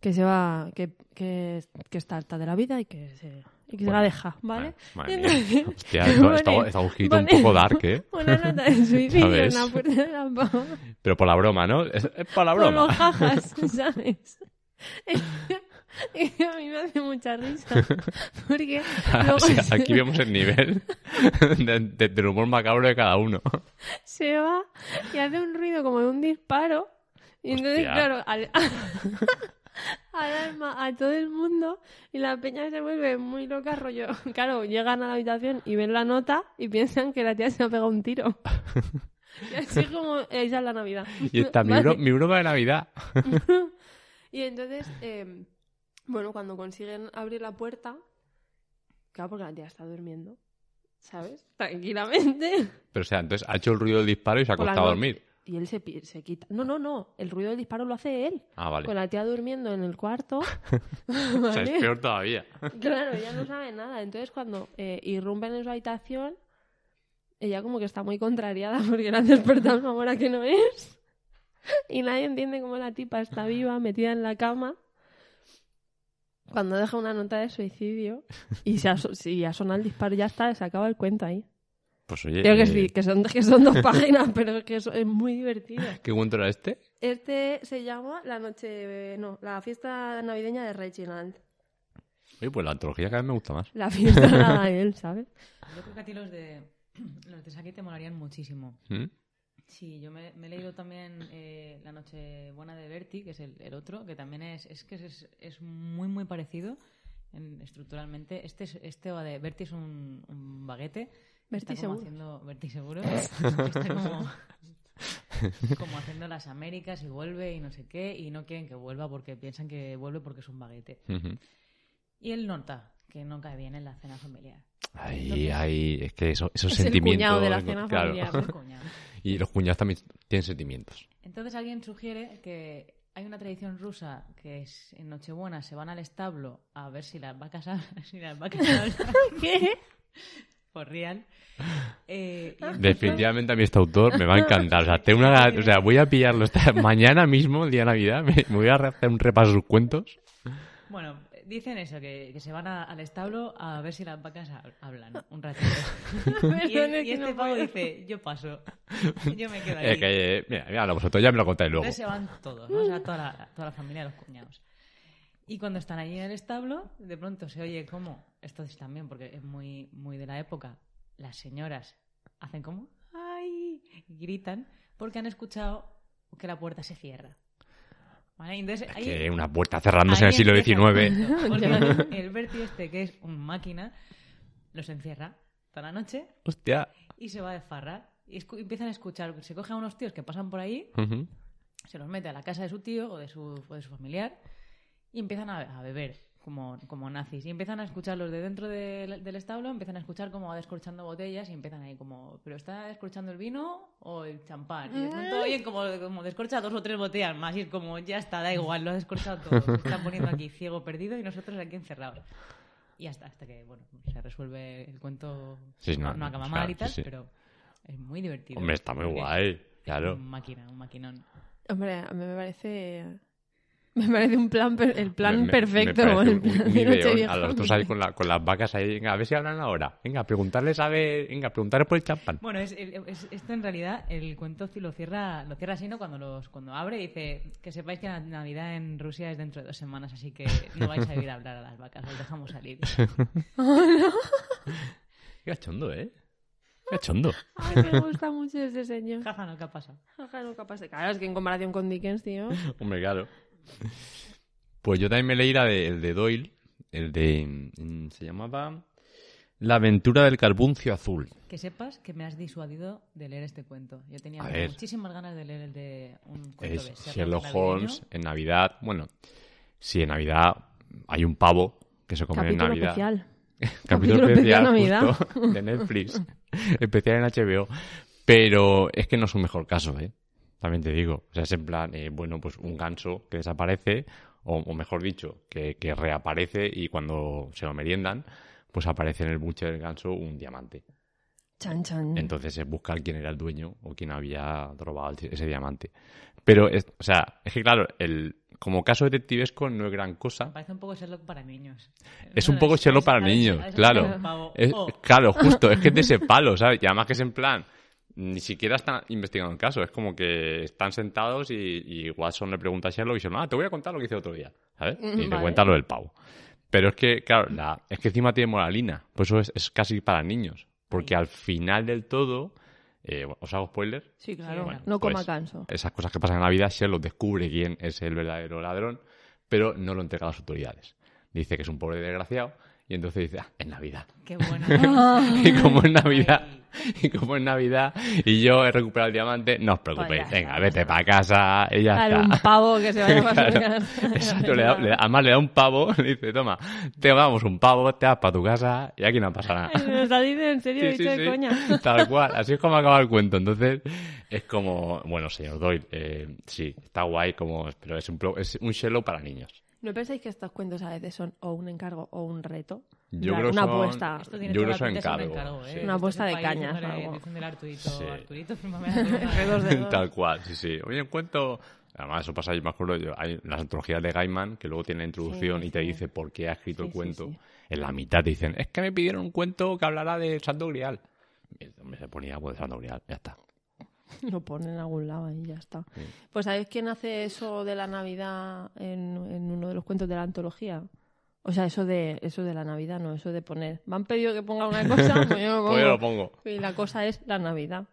Que se va, que, que, que está harta de la vida y que se, y que se la deja, ¿vale? Madre Y mía. Hostia, pone- está, está un poco dark, ¿eh? Una nota de suicidio en la puerta de la pava. Pero por la broma, ¿no? Es, es por la broma. los jajas, ¿sabes? A mí me hace mucha risa. Porque luego se- aquí vemos el nivel de- de- del humor macabro de cada uno. se va y hace un ruido como de un disparo. Y entonces, Hostia. claro, al, alarma a todo el mundo y la peña se vuelve muy loca, rollo. Claro, llegan a la habitación y ven la nota y piensan que la tía se ha pegado un tiro. Y así como esa es la Navidad. Y está mi, Vale. mi broma de Navidad. Y entonces, eh, bueno, cuando consiguen abrir la puerta, claro, porque la tía está durmiendo, ¿sabes? Tranquilamente. Pero o sea, entonces ha hecho el ruido del disparo y se ha acostado a noche. dormir. Y él se, se quita. No, no, no. El ruido del disparo lo hace él. Ah, vale. Con la tía durmiendo en el cuarto. O sea, ¿vale? es peor todavía. Claro, ella no sabe nada. Entonces, cuando eh, irrumpen en su habitación, ella como que está muy contrariada porque la han despertado una hora que no es. Y nadie entiende cómo la tipa está viva, metida en la cama. Cuando deja una nota de suicidio y si ha sonado el disparo, ya está, se acaba el cuento ahí. Pues oye, Creo que eh, sí, que son, que son dos páginas, pero que eso es muy divertido. ¿qué cuento era este? Este se llama La Noche. No, la fiesta navideña de Reginald. Oye, pues la antología cada vez me gusta más. La fiesta la da él, ¿sabes? Yo creo que a ti los de, los de Saki te molarían muchísimo. ¿Mm? Sí, yo me, me he leído también eh, La Noche Buena de Bertie, que es el, el otro, que también es, es que es, es muy, muy parecido en- estructuralmente. Este, es- este va de Bertie es un, un baguete. Bertie está como seguro. haciendo Bertie seguro. está como, como haciendo las Américas y vuelve y no sé qué, y no quieren que vuelva porque piensan que vuelve porque es un baguete. Ujú. Y él nota que no cae bien en la cena familiar. Ay, ay, es que eso- esos Es el sentimientos. cuñado de la cena claro. familiar. El. Y los cuñados también tienen sentimientos. Entonces alguien sugiere que hay una tradición rusa que es en Nochebuena se van al establo a ver si las vacas hablan, si las vacas hablan ¿Qué? Por real. Eh, Definitivamente a mí este autor me va a encantar. O sea, tengo una, o sea voy a pillarlo esta, mañana mismo, el día de Navidad. Me, me voy a hacer un repaso de sus cuentos. Bueno, dicen eso, que, que se van a- al establo a ver si las vacas hab- hablan un ratito. y, es y este no pavo dice, yo paso, yo me quedo aquí. Eh, que, eh, mira, mira, vosotros ya me lo contáis luego. Entonces se van todos, ¿no? O sea, toda la, toda la familia de los cuñados. Y cuando están allí en el establo, de pronto se oye cómo, esto es también porque es muy, muy de la época, las señoras hacen como, ¡ay! y gritan porque han escuchado que la puerta se cierra. ¿Vale? Y Entonces, ahí, Que una puerta cerrándose en el siglo XIX. Porque el Bertie este, que es un máquina, los encierra toda la noche Hostia. y se va de farra. Y escu- empiezan a escuchar, se cogen a unos tíos que pasan por ahí se los mete a la casa de su tío o de su, o de su familiar y empiezan a, a beber como, como nazis. Y empiezan a escuchar los de dentro del, del establo, empiezan a escuchar como va descorchando botellas y empiezan ahí como, ¿pero está descorchando el vino o el champán? Y de pronto oyen como, como descorcha dos o tres botellas más y es como, ya está, da igual, lo ha descorchado todo. Se están poniendo aquí ciego perdido y nosotros aquí encerrados. Y hasta, hasta que, bueno, se resuelve el cuento. Sí, no, no, acaba claro, mal y tal, sí, sí. pero es muy divertido. Hombre, está muy guay. es Claro. Un máquina, un maquinón. Hombre, a mí me parece. Me parece un plan, per- el plan Me- perfecto. me parece el un- plan un de ideón. Nochevieja. A los otros ahí con, la- con las vacas ahí. Venga, a ver si hablan ahora. Venga, preguntarles a ver. Venga, preguntarles por el champán. Bueno, es, es- esto en realidad el cuento lo cierra, lo cierra así, ¿no? Cuando, los, cuando abre dice que sepáis que la Navidad en Rusia es dentro de dos semanas, así que no vais a ir a hablar a las vacas, os dejamos salir. Qué cachondo, ¿eh? Qué cachondo. Ay, me gusta mucho ese señor. Jaja, no, ¿qué ha pasado? Jaja, no capaz de- Claro, es que en comparación con Dickens, tío. Hombre, claro. Pues yo también me leí la de, el de Doyle. El de. mm, Se llamaba. La aventura del carbuncio azul. Que sepas que me has disuadido de leer este cuento. Yo tenía muchísimas ganas de leer el de un cuento Es de Sherlock. Holmes en Navidad. Bueno, si en Navidad hay un pavo que se come en Capítulo Navidad. especial. Capítulo Capítulo especial especial Navidad. justo, de Netflix. especial en HBO. Pero es que no es un mejor caso, ¿eh? También te digo. O sea, es en plan, eh, bueno, pues un ganso que desaparece, o, o mejor dicho, que, que reaparece y cuando se lo meriendan, pues aparece en el buche del ganso un diamante. Chan, chan. Entonces es buscar quién era el dueño o quién había robado ese diamante. Pero, es, o sea, es que claro, el, como caso detectivesco no es gran cosa. Parece un poco Sherlock para niños. Es un poco Sherlock para niños, claro. Es- Oh, Claro, justo, es que es de ese palo, ¿sabes? Y además que es en plan, ni siquiera están investigando el caso, es como que están sentados y, y Watson le pregunta a Sherlock y dice, ah, te voy a contar lo que hice otro día, ¿sabes? Y le Vale. cuenta lo del pavo. Pero es que, claro, la, es que encima tiene moralina, por eso es, es casi para niños, porque al final del todo, eh, bueno, ¿os hago spoiler? Sí, claro. bueno, no coma pues, canso. Esas cosas que pasan en la vida, Sherlock descubre quién es el verdadero ladrón, pero no lo entrega a las autoridades. Dice que es un pobre desgraciado y entonces dice, ah, es Navidad. Qué bueno. Y como es Navidad, y como es Navidad, y yo he recuperado el diamante, no os preocupéis. Pues Venga, vete para casa y ya Dale un está. pavo que se vaya Claro. casa. Exacto, le da- le da- además le da un pavo, le dice, toma, te damos un pavo, te vas para tu casa y aquí no pasa nada. ¿Me estás diciendo en serio? Sí, de sí. coña? Tal cual, así es como acaba el cuento. Entonces, es como, bueno, señor Doyle, eh, sí, está guay, como, pero es un, pro- es un Sherlock para niños. ¿No pensáis que estos cuentos a veces son o un encargo o un reto? Yo creo una son- apuesta. Esto tiene Yo creo que un encargo, encargo, sí. ¿eh? Una apuesta de cañas, algo. Arturito, Sí. De. Tal cual, sí, sí. Oye, cuento. Además, eso pasa, yo me acuerdo, yo, hay las antologías de Gaiman que luego tienen la introducción Sí, y te sí. dice por qué ha escrito Sí, el sí, cuento. sí. En la mitad te dicen, es que me pidieron un cuento que hablará de Santo Grial. Me se ponía pues, de Santo Grial, ya está. Lo ponen en algún lado y ya está. Pues ¿sabéis quién hace eso de la Navidad en, en uno de los cuentos de la antología? O sea, eso de eso de la Navidad, no, eso de poner. Me han pedido que ponga una cosa, pues yo lo pongo. Pues yo lo pongo. Y la cosa es la Navidad.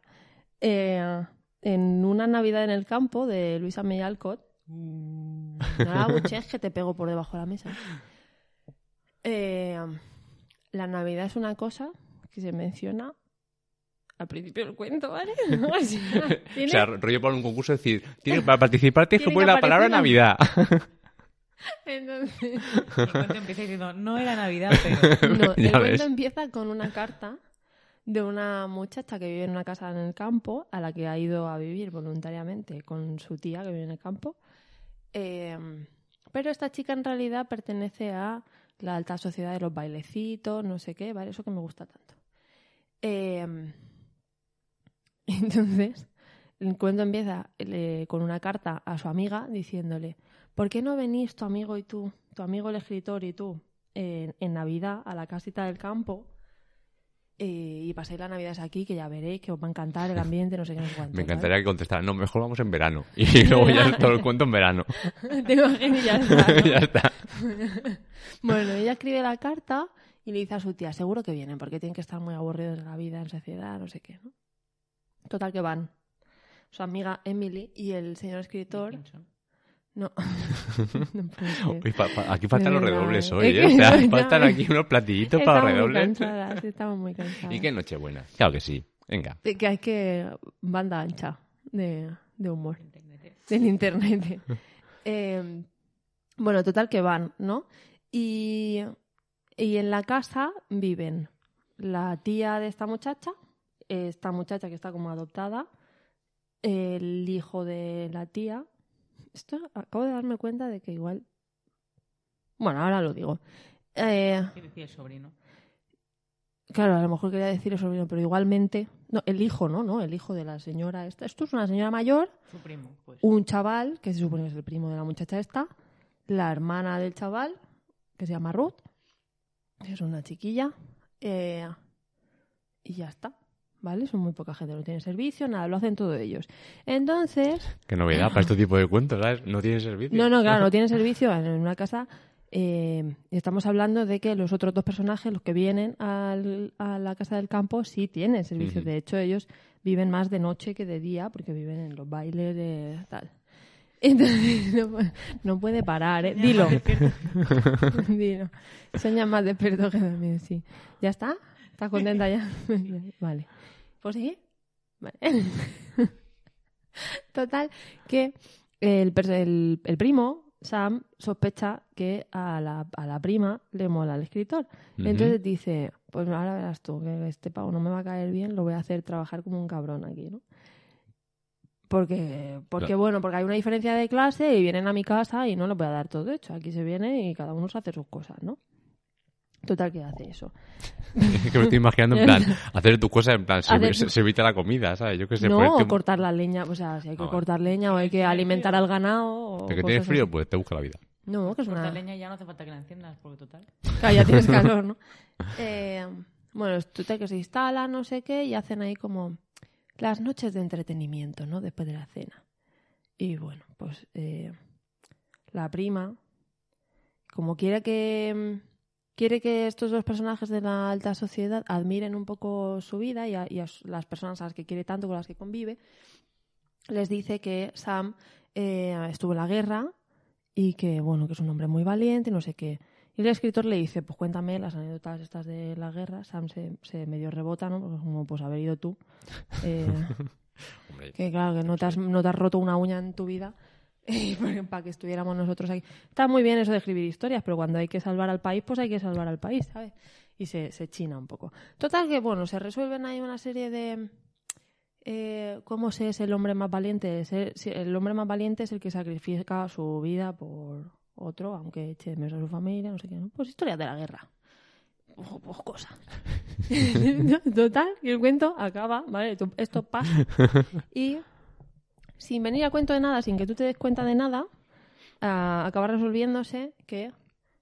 Eh, en una Navidad en el campo de Luisa May Alcott. No la abuchees que te pego por debajo de la mesa. Eh, la Navidad es una cosa que se menciona al principio del cuento, ¿vale? O sea, O tiene- sea, rollo para un concurso decir, tienes, para participar tienes que Tiene poner la palabra Navidad. Entonces, El cuento empieza diciendo, no era Navidad, pero... no, el cuento ves. empieza con una carta de una muchacha que vive en una casa en el campo, a la que ha ido a vivir voluntariamente con su tía que vive en el campo. Eh, pero esta chica en realidad pertenece a la alta sociedad de los bailecitos, no sé qué, ¿vale? Eso que me gusta tanto. Eh, entonces, el cuento empieza con una carta a su amiga diciéndole, ¿por qué no venís tu amigo y tú, tu amigo el escritor y tú, en, en Navidad a la casita del campo eh, y paséis la Navidad aquí, que ya veréis, que os va a encantar el ambiente, no sé qué, no sé cuánto. Me ¿sabes? encantaría que contestara, no, mejor vamos en verano. Y luego ya todo el cuento en verano. Te imaginas y ya está, ¿no? ya está. Bueno, ella escribe la carta y le dice a su tía, seguro que vienen, porque tienen que estar muy aburridos de la vida en sociedad, no sé qué, ¿no? Total que van. Su amiga Emily y el señor escritor... Dickinson. No. No puede ser. Uy, pa- pa- aquí faltan los redobles ¿eh? hoy, ¿eh? O sea, no, faltan no. aquí unos platillitos para Estamos muy redobles. cansadas, estamos muy cansadas. Y que Nochebuena. Claro que sí. Venga. De que hay que... Banda ancha de, de humor. Internet. del internet. Eh, bueno, total que van, ¿no? Y, y en la casa viven la tía de esta muchacha, esta muchacha que está como adoptada, el hijo de la tía. Esto acabo de darme cuenta de que igual. Bueno, ahora lo digo. Eh, ¿Qué decía el sobrino? claro, a lo mejor quería decir el sobrino, pero igualmente. No, el hijo, ¿no? ¿no? El hijo de la señora esta. Esto es una señora mayor Su primo, pues. un chaval, que se supone que es el primo de la muchacha esta, la hermana del chaval, que se llama Ruth, que es una chiquilla, eh, y ya está. ¿Vale? Son muy poca gente, no tiene servicio, nada, lo hacen todos ellos. Entonces, Qué novedad para este tipo de cuentos, ¿sabes? No tiene servicio. no, no, claro, no tiene servicio en una casa. eh, estamos hablando de que los otros dos personajes, los que vienen al- a la casa del campo, sí tienen servicio. De hecho, ellos viven más de noche que de día porque viven en los bailes de tal. Entonces, no, no puede parar, ¿eh? Dilo. Dilo. Sueña más despierto que dormido, sí. ¿Ya está? ¿Estás contenta ya? vale. ¿Puedo seguir? Vale. Total, que el, el, el primo, Sam, sospecha que a la, a la prima le mola el escritor. Entonces dice, pues ahora verás tú, que este pavo no me va a caer bien, lo voy a hacer trabajar como un cabrón aquí, ¿no? Porque, porque Claro. bueno, porque hay una diferencia de clase y vienen a mi casa y no les voy a dar todo hecho. Aquí se viene y cada uno se hace sus cosas, ¿no? Total que hace eso. Es que me estoy imaginando en plan, hacer tus cosas en plan, Hacer- servi- servirte la comida, ¿sabes? Yo que sé, no, o cortar la leña, o sea, si hay que Ah, vale. cortar leña o hay que alimentar al ganado. O que tienes frío, así. pues te busca la vida. No, que es Cortar una. leña ya no hace falta que la enciendas, porque total. Claro, ya tienes calor, ¿no? Eh, bueno, tú te que se instala, no sé qué, y hacen ahí como las noches de entretenimiento, ¿no? Después de la cena. Y bueno, pues eh, la prima, como quiere que quiere que estos dos personajes de la alta sociedad admiren un poco su vida y a, y a las personas a las que quiere tanto, con las que convive, les dice que Sam eh, estuvo en la guerra y que, bueno, que es un hombre muy valiente y no sé qué. Y el escritor le dice, pues cuéntame las anécdotas estas de la guerra. Sam se, se medio rebota, ¿no? Porque como, pues haber ido tú. Eh, Hombre, que claro, que no te has, no te has roto una uña en tu vida para que estuviéramos nosotros aquí. Está muy bien eso de escribir historias, pero cuando hay que salvar al país, pues hay que salvar al país, ¿sabes? Y se, se china un poco. Total que, bueno, se resuelven ahí una serie de... eh, ¿Cómo se es el hombre más valiente? El hombre más valiente es el que sacrifica su vida por otro, aunque eche de menos a su familia, no sé qué. ¿no? Pues historias de la guerra. Pues, pues cosas. Total, y el cuento acaba, ¿vale? Esto pasa. Y sin venir a cuento de nada, sin que tú te des cuenta de nada, ah, acaba resolviéndose que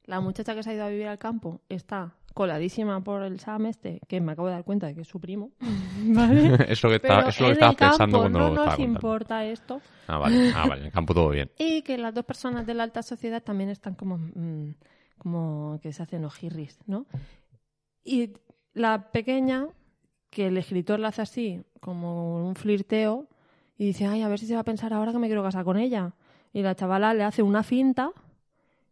la muchacha que se ha ido a vivir al campo está coladísima por el Sam este, que me acabo de dar cuenta de que es su primo. ¿Vale? eso que, Pero está, eso lo estabas pensando cuando no lo nos contando. importa esto. Ah, vale, ah, vale, en el campo todo bien. Y que las dos personas de la alta sociedad también están como, mm, como que se hacen ojirris, ¿no? Y la pequeña, que el escritor la hace así, como un flirteo, y dice, ay, a ver si se va a pensar ahora que me quiero casar con ella. Y la chavala le hace una finta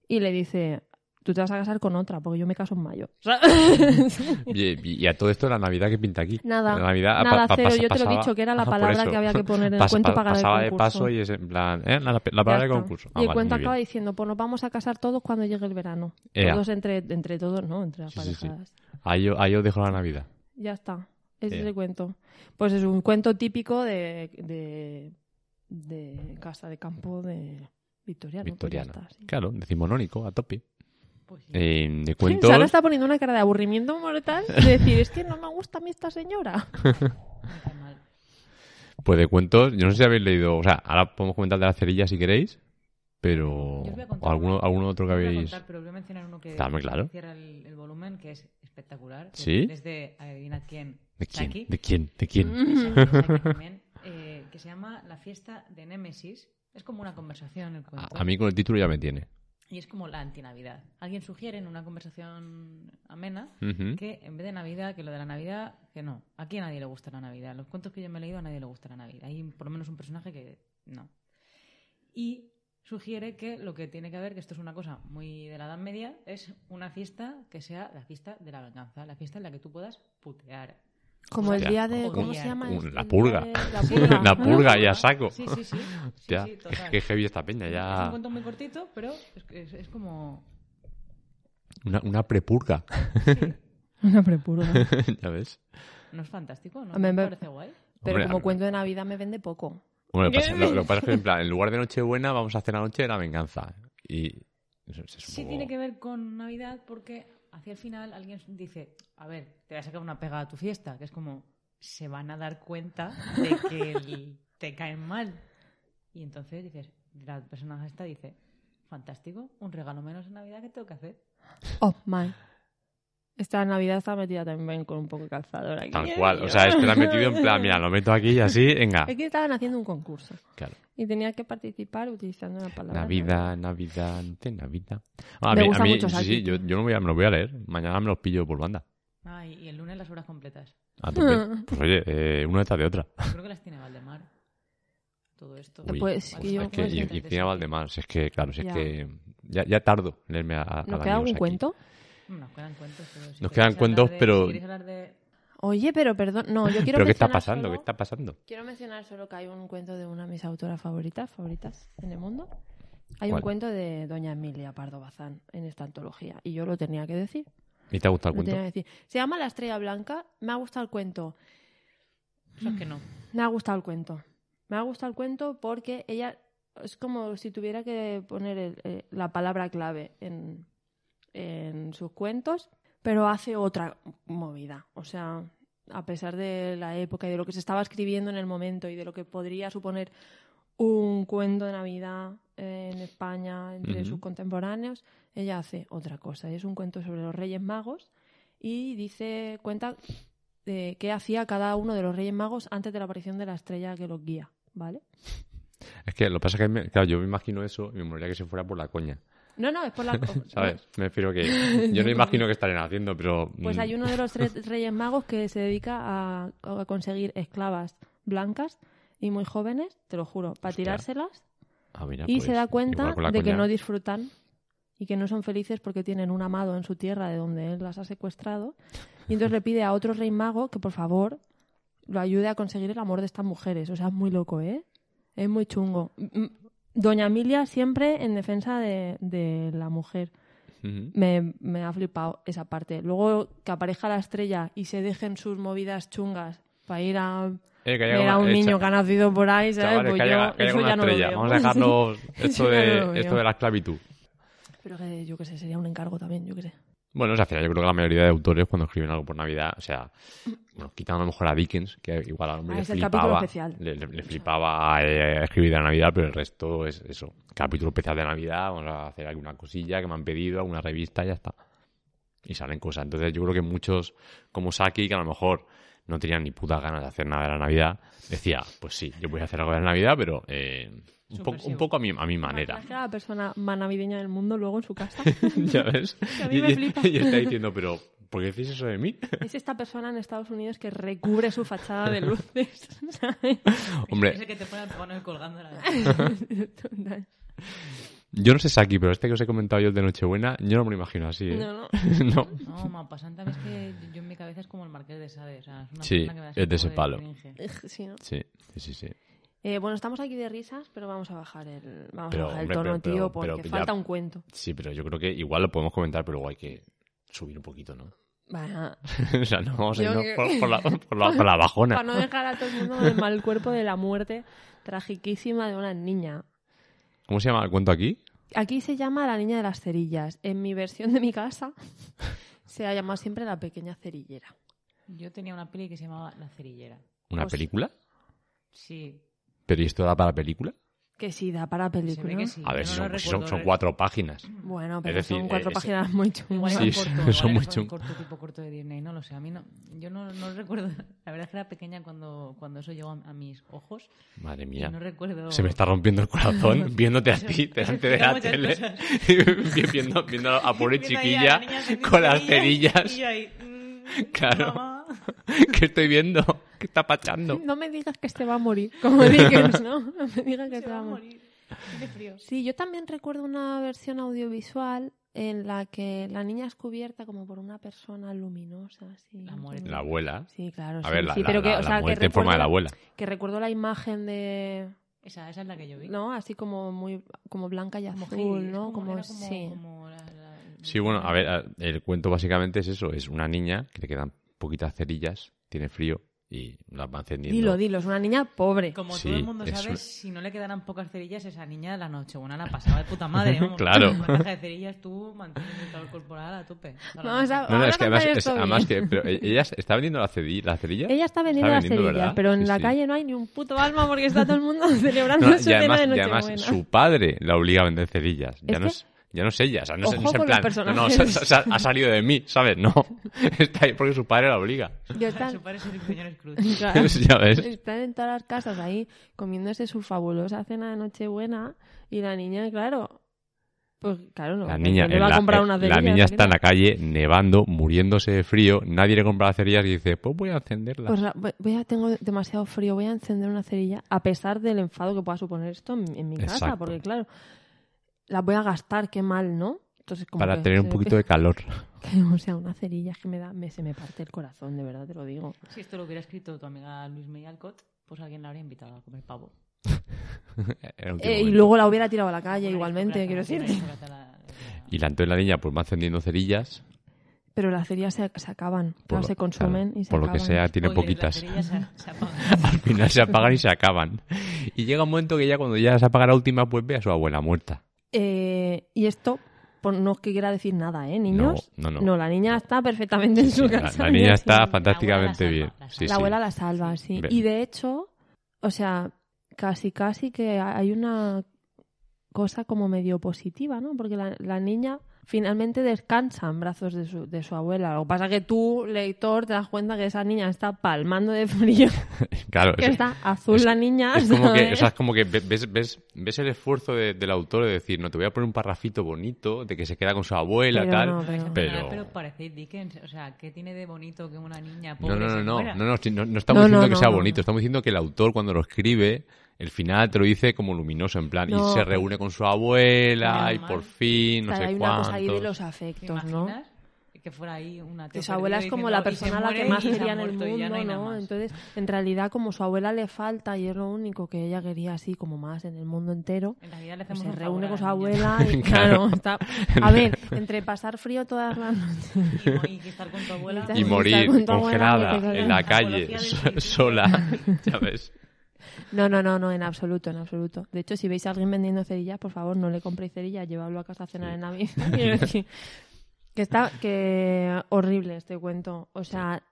y le dice, tú te vas a casar con otra, porque yo me caso en mayo. Y, y a todo esto la Navidad que pinta aquí. Nada, La Navidad, nada, pa- pa- cero. pas- Yo te lo he dicho, que era la palabra que había que poner en el cuento pa- para ganar el Pasaba de concurso. paso y es en plan, ¿eh? La, la palabra de está. concurso. y Ah, el vale, cuento acaba bien. diciendo, pues nos vamos a casar todos cuando llegue el verano. Ea. Todos entre, entre todos, ¿no? Entre las Sí, sí, sí. parejas. Ahí, yo- ahí os dejo la Navidad. Ya está. Ese es el cuento. Pues es un cuento típico de, de, de casa de campo de Victoriano. pues Victoriano. está, sí. Claro, decimonónico, a tope. Pues sí. Eh, de cuentos... Sara está poniendo una cara de aburrimiento mortal de decir, es que no me gusta a mí esta señora. Pues de cuentos, yo no sé si habéis leído, o sea, ahora podemos comentar de la cerilla si queréis, pero Yo os voy a o contar alguno, uno. alguno otro que Os voy a habéis... contar, pero voy a mencionar uno que Dame, claro. cierra el, el volumen, que es espectacular. ¿Sí? Es de, adivina quién, ¿De quién? Saki. ¿De quién? ¿De quién? Saki, Saki también, eh, que se llama La fiesta de Némesis. Es como una conversación el cuento. A, a mí con el título ya me tiene. Y es como la antinavidad. Alguien sugiere en una conversación amena que en vez de Navidad, que lo de la Navidad, que no. Aquí a nadie le gusta la Navidad. Los cuentos que yo me he leído a nadie le gusta la Navidad. Hay por lo menos un personaje que no. Y sugiere que lo que tiene que haber, que esto es una cosa muy de la Edad Media, es una fiesta que sea la fiesta de la venganza, la fiesta en la que tú puedas putear. Como el día de... ¿Cómo se llama? Un- la purga. de- La purga. La purga y a saco. Sí, sí, sí. sí, Hostia, sí, total. qué heavy esta peña, Es un ya... cuento muy cortito, pero es, es- es como... Una, una prepurga, Una prepurga. ya ves. ¿No es fantástico? ¿No A mí me- me parece guay? Pero Hombre, como cuento de Navidad me vende poco. Bueno, lo, que pasa, lo, lo que pasa es que en, plan, en lugar de Nochebuena vamos a hacer la noche de la venganza. Y eso, eso es un Sí poco- tiene que ver con Navidad porque hacia el final alguien dice, a ver, te voy a sacar una pega a tu fiesta, que es como, se van a dar cuenta de que el- te caen mal. Y entonces dices, la persona esta dice, fantástico, un regalo menos en Navidad que tengo que hacer. Oh, my. Esta Navidad está metida también con un poco de calzador aquí. Tal cual. O sea, es que la han metido en plan, mira, lo meto aquí y así, venga. Es que estaban haciendo un concurso Claro. y tenía que participar utilizando una palabra. Navidad, Navidad, de Navidad. A Me mí, gusta a mí mucho sí, sí, yo, yo no voy a, me lo voy a leer. Mañana me los pillo por banda. Ah, y, el lunes las horas completas. A tope. Pues oye, eh, una detrás de otra. Yo creo que las tiene Valdemar. Todo esto. Uy, Pues, que yo- es que, pues, y, y salir. Valdemar, si es que, claro, si es Ya. que ya, ya tardo en leerme a, a ¿Nos al queda algún Saki. cuento? Nos quedan cuentos. Pero si Nos quedan cuentos, de- pero- si de... Oye, pero perdón, no, yo quiero ¿Pero qué está pasando? solo- ¿Qué está pasando? Quiero mencionar solo que hay un cuento de una de mis autoras favoritas, favoritas en el mundo. Hay ¿Cuál? un cuento de Doña Emilia Pardo Bazán en esta antología y yo lo tenía que decir. ¿Y te ha gustado el Lo cuento? tenía que decir. Se llama La Estrella Blanca. Me ha gustado el cuento. Eso es que no. Me ha gustado el cuento. Me ha gustado el cuento porque ella es como si tuviera que poner el- eh, la palabra clave en, en sus cuentos. pero hace otra movida. O sea, a pesar de la época y de lo que se estaba escribiendo en el momento y de lo que podría suponer un cuento de Navidad eh, en España entre sus contemporáneos, ella hace otra cosa. Es un cuento sobre los Reyes Magos y dice, cuenta de qué hacía cada uno de los Reyes Magos antes de la aparición de la estrella que los guía, ¿vale? Es que lo que pasa es que, me- claro, yo me imagino eso y me molaría que se fuera por la coña. No, no, es por la... ¿Sabes? Me refiero que yo no imagino que estarían haciendo, pero... Pues mm, hay uno de los tres Reyes Magos que se dedica a, a conseguir esclavas blancas y muy jóvenes, te lo juro, para Hostia. tirárselas ah, mira, y pues, se da cuenta de que no disfrutan y que no son felices porque tienen un amado en su tierra de donde él las ha secuestrado y entonces le pide a otro rey mago que por favor lo ayude a conseguir el amor de estas mujeres. O sea, es muy loco, ¿eh? Es muy chungo. Doña Emilia siempre en defensa de, de la mujer. Me, me ha flipado esa parte. Luego que aparezca la estrella y se dejen sus movidas chungas para ir a Eh, que haya ver a un eh, niño que ha nacido por ahí, ¿sabes? chavales, Pues que haya, yo que eso ya no lo veo. Vamos a dejarnos esto de, no esto de la esclavitud. Pero que yo qué sé, sería un encargo también, yo qué sé. Bueno, o sea, al final yo creo que la mayoría de autores cuando escriben algo por Navidad, o sea, bueno, quitando a lo mejor a Dickens, que igual a lo mejor Ah, le flipaba, le, le- le flipaba eh, escribir de Navidad, pero el resto es eso, capítulo especial de Navidad, vamos a hacer alguna cosilla que me han pedido, alguna revista y ya está. Y salen cosas. Entonces yo creo que muchos, como Saki, que a lo mejor no tenían ni puta ganas de hacer nada de la Navidad, decía, pues sí, yo voy a hacer algo de la Navidad, pero eh, un, poco, Subversivo. un poco a mi, a mi manera. ¿Imaginas que era la persona más navideña del mundo luego en su casa? ¿Ya ves? a mí y, me y- flipa. y está diciendo, pero ¿por qué decís eso de mí? es esta persona en Estados Unidos que recubre su fachada de luces. ¿sabes? Hombre, Ese que te pone el pano colgando la... Yo no sé Saki, pero este que os he comentado yo el de Nochebuena, yo no me lo imagino así, ¿eh? No, no. No. No, Mapasanta es que yo en mi cabeza es como el Marqués de Sade. O sea, es una Sí, que me es de ese palo. Sí, ¿no? Sí, sí, sí, sí. Eh, bueno, estamos aquí de risas, pero vamos a bajar el, vamos Pero, a bajar el hombre, tono, pero- pero- tío, porque ya- falta un cuento. Sí, pero yo creo que igual lo podemos comentar, pero luego hay que subir un poquito, ¿no? Vaya, o sea, no vamos a irnos que- por, por la, por, la, por la bajona. para no dejar a todo el mundo del mal cuerpo de la muerte tragiquísima de una niña. ¿Cómo se llama el cuento aquí? Aquí se llama La Niña de las Cerillas. En mi versión de mi casa se ha llamado siempre La Pequeña Cerillera. Yo tenía una peli que se llamaba La Cerillera. ¿Una Pues- película? Sí, ¿Pero y esto da para película? Que sí, da para película. que sí. A ver, si no son, son, son cuatro páginas. Bueno, pero decir, son cuatro eh, es- páginas muy Igual chungas. Sí, son- corto, son era muy un chungos. corto tipo corto de Disney, no lo sé. A mí no, yo no, no recuerdo. La verdad es que era pequeña cuando, cuando eso llegó a, a mis ojos. Madre mía. no recuerdo. Se me está rompiendo el corazón viéndote a ti delante de la tele. viendo, viendo a pobre a chiquilla la encendiendo con las cerillas, ahí, mm, Claro. ¿Qué estoy viendo? ¿Qué está pachando? No me digas que este va a morir, como Dickens, ¿no? No me digas que Se este va va a morir. morir. Tiene frío. Sí, yo también recuerdo una versión audiovisual en la que la niña es cubierta como por una persona luminosa. Así, La muerte. La abuela. Sí, claro. A sí, ver, la, sí, la- pero que, la- o la sea, que muerte en forma de la abuela. Que recuerdo la imagen de, Esa, esa es la que yo vi. ¿no? Así como muy, como blanca y Como azul, es ¿no? como- Como, como- sí. como la- la- Sí, bueno, a ver, el cuento básicamente es eso. Es una niña que le quedan poquitas cerillas, tiene frío y las va encendiendo. Dilo, dilo, es una niña pobre. Como Sí, todo el mundo sabe, un- si no le quedaran pocas cerillas, esa niña de la Nochebuena la pasaba de puta madre. vamos. Claro. Con Una caja de cerillas tú manteniendo el calor corporal a tope. No, noche. No, es que además, es- además que pero e- ella está vendiendo las ceri- las cerillas. Ella está vendiendo las vendiendo, cerillas, ¿verdad? pero en Sí, la sí. calle no hay ni un puto alma porque está todo el mundo celebrando No, su y además, cena de y además Nochebuena. su padre la obliga a vender cerillas. Ya Es no que- es, ya no es ella, o sea, no, es- no Ojo es en plan, no, no, personajes. se- se- ha salido de mí, ¿sabes? No, está ahí porque su padre la obliga. Yo están- Su padre es. Claro. ya ves. Están en todas las casas ahí comiéndose su fabulosa cena de Nochebuena y la niña, claro, pues claro, no, La niña, no le va la, a comprar una la cerilla, niña está en la calle nevando, muriéndose de frío, nadie le compra las cerillas y dice, pues voy a encenderlas. Pues la- voy- voy a, tengo demasiado frío, voy a encender una cerilla, a pesar del enfado que pueda suponer esto en, en mi casa, Exacto. porque claro, las voy a gastar, qué mal, ¿no? Entonces, como para que tener un poquito de calor. O sea, una cerilla que me da, me, se me parte el corazón, de verdad te lo digo. Si esto lo hubiera escrito tu amiga Luis Meyalcott, pues alguien la habría invitado a comer pavo. Eh, y luego la hubiera tirado a la calle Una igualmente, quiero decirte. aristocrata la- la- Y la, entonces la niña pues va encendiendo cerillas, Pero las cerillas se, se acaban, claro, lo- se consumen claro, y se por lo que acaban. sea tiene poquitas. las cerillas se- se apagan. Al final se apagan y se acaban. Y llega un momento que ya cuando ya se apaga la última, pues ve a su abuela muerta. Eh, y esto pues no es que quiera decir nada, ¿eh, niños? No, no, no. la niña está perfectamente en su Sí, casa. la niña está sí. fantásticamente La abuela bien. la salva, la Sí, la sí. abuela la salva, sí. Y de hecho, o sea, casi casi que hay una cosa como medio positiva, ¿no? Porque la, la niña finalmente descansa en brazos de su, de su abuela. Lo que pasa que tú, lector, te das cuenta que esa niña está palmando de frío, Claro, que es, está azul es- la niña. es como que, o sea, es como que ve- ves, ves, ves el esfuerzo de- del autor de decir, no, te voy a poner un parrafito bonito, de que se queda con su abuela, Pero tal. no, pero- pero- pero parecéis Dickens. O sea, ¿qué tiene de bonito que una niña No, pobre no, no, se no, muera? no, no, no, no estamos No, diciendo no, que sea no, bonito, no. estamos diciendo que el autor cuando lo escribe, el final te lo dice como luminoso, en plan, No, y se reúne con su abuela, y por fin, no O sea, sé hay una cosa ahí de cuántos. los ¿Te afectos, ¿no? Que fuera ahí una tía Que su abuela es como diciendo, la "Y se persona a la que más quería en el mundo, ¿no? más". Entonces, en realidad, como su abuela le falta y es lo único que ella quería así como más en el mundo entero, En realidad le pues se reúne con su abuela y Claro. claro, está... A ver, entre pasar frío todas las noches Y, y estar con tu abuela. Y Y morir tu congelada en la calle, sola, ya ves. No, no, no, no, en absoluto, en absoluto. De hecho, si veis a alguien vendiendo cerillas, por favor, no le compréis cerillas, llevadlo a casa a cenar en Navidad. Que está, que horrible este cuento. O sea,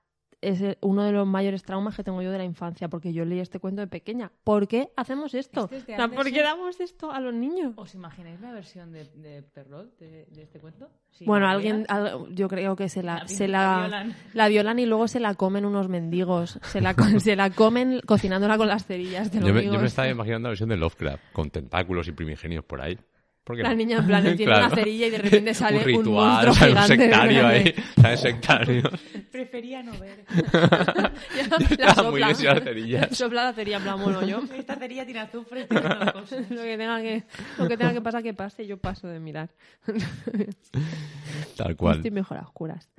es el- uno de los mayores traumas que tengo yo de la infancia, porque yo leí este cuento de pequeña. ¿Por qué hacemos esto? Este es de O sea, ¿Por qué Andersen. damos esto a los niños? ¿Os imagináis la versión de, de de, de este cuento? Bueno, alguien, al- yo creo que se la, La se la, la violan. la violan y luego se la comen unos mendigos. Se la, se la comen cocinándola con las cerillas, te lo Yo me, yo me estaba imaginando la versión de Lovecraft, con tentáculos y primigenios por ahí. ¿Por qué La niña en plan Claro. una cerilla y de repente sale un ritual, sale un gigante. sectario ahí, sale sectario. Prefería no ver. Yo la estaba muy sopla. lesionado de cerillas. Sopla la cerilla en plan, bueno, yo Esta cerilla tiene azufre y tiene cosas. lo que tenga que, lo que tenga que pasar que pase, yo paso de mirar. Tal cual. Estoy mejor a oscuras.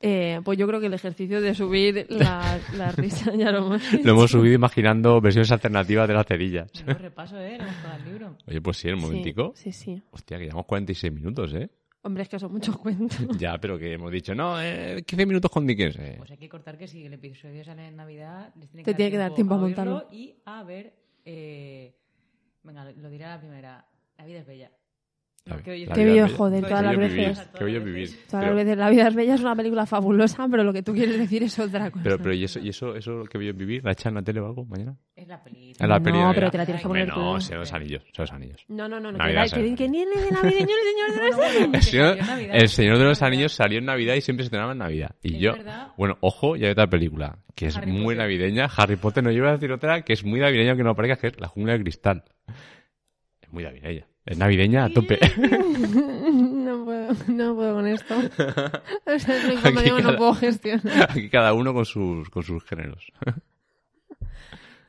Eh, pues yo creo que el ejercicio de subir la, la risa ya lo hemos Lo hemos subido imaginando versiones alternativas de las cerillas. No repaso, ¿eh? Todo el libro. Oye, pues sí, un momentico. Sí, sí, sí. Hostia, que llevamos 46 minutos, ¿eh? Hombre, es que son muchos cuentos. Ya, pero que hemos dicho, no, eh, 15 minutos con Dickens. eh. Pues hay que cortar que si el episodio sale en Navidad, les tiene Te tiene que dar tiempo a montarlo. Y a ver. Eh... Venga, lo diré a la primera. La vida es bella. Qué bello, bella. joder, todas las bello veces. Qué bello vivir. Todas las veces. La vida es bella es una película fabulosa, pero lo que tú quieres decir es otra cosa. Pero, pero ¿y eso, y eso, eso que a vivir? ¿La echan en la tele o algo mañana? Es la película. La No, pero te la tienes que poner tú. No, de los Anillos, de los Anillos. No, no, no, Que, que, que ni el de navideño, el señor de los Anillos. El señor, salió en Navidad. el Señor de los. Anillos salió en Navidad y siempre se estrenaba en Navidad. Y yo, verdad. bueno, ojo, ya hay otra película que es muy navideña. Harry Potter, no, iba a decir otra que es muy navideña, aunque no parezca, que es La Jungla de Cristal. Es muy navideña. Es navideña a tope. No puedo, no puedo con esto. O sea, es Aquí que no puedo gestionar. Aquí cada uno con sus, con sus géneros.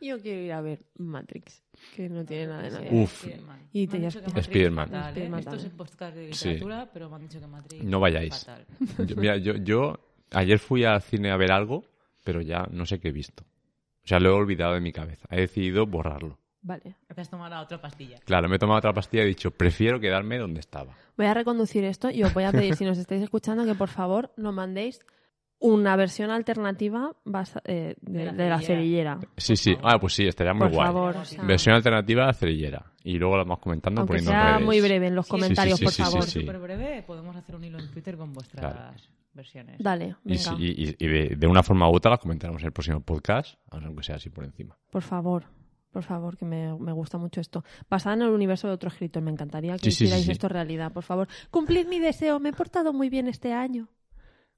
Yo quiero ir a ver Matrix, que no tiene nada de nada. Uf. Spiderman. Y te- ya dicho que Spider- Matrix Spiderman. ¿eh? Spiderman Esto es el podcast de Sí. literatura, pero me han dicho que Matrix No vayáis. es fatal. Yo- mira, yo, yo ayer fui al cine a ver algo, pero ya no sé qué he visto. O sea, lo he olvidado de mi cabeza. He decidido borrarlo. Vale. Te has tomado la otra pastilla. Claro, me he tomado otra pastilla y he dicho, prefiero quedarme donde estaba. Voy a reconducir esto y os voy a pedir, si nos estáis escuchando, que por favor nos mandéis una versión alternativa basa- eh, de, De la de la cerillera. Sí, sí. Ah, pues sí, estaría muy Por guay. favor. o sea, Versión alternativa cerillera. Y luego la vamos comentando aunque poniendo en sea redes. muy breve en los Sí, comentarios, sí, por sí, sí, favor. sí. Súper breve, podemos hacer un hilo en Twitter con vuestras Claro. versiones. Dale, Y, venga, sí, y- y- y de, de una forma u otra las comentaremos en el próximo podcast, aunque sea así por encima. por favor. Por favor, que me, me gusta mucho esto. Basada en el universo de otro escritor. Me encantaría que Sí, sí, sí, hicierais sí. esto realidad, por favor. Cumplid mi deseo. Me he portado muy bien este año.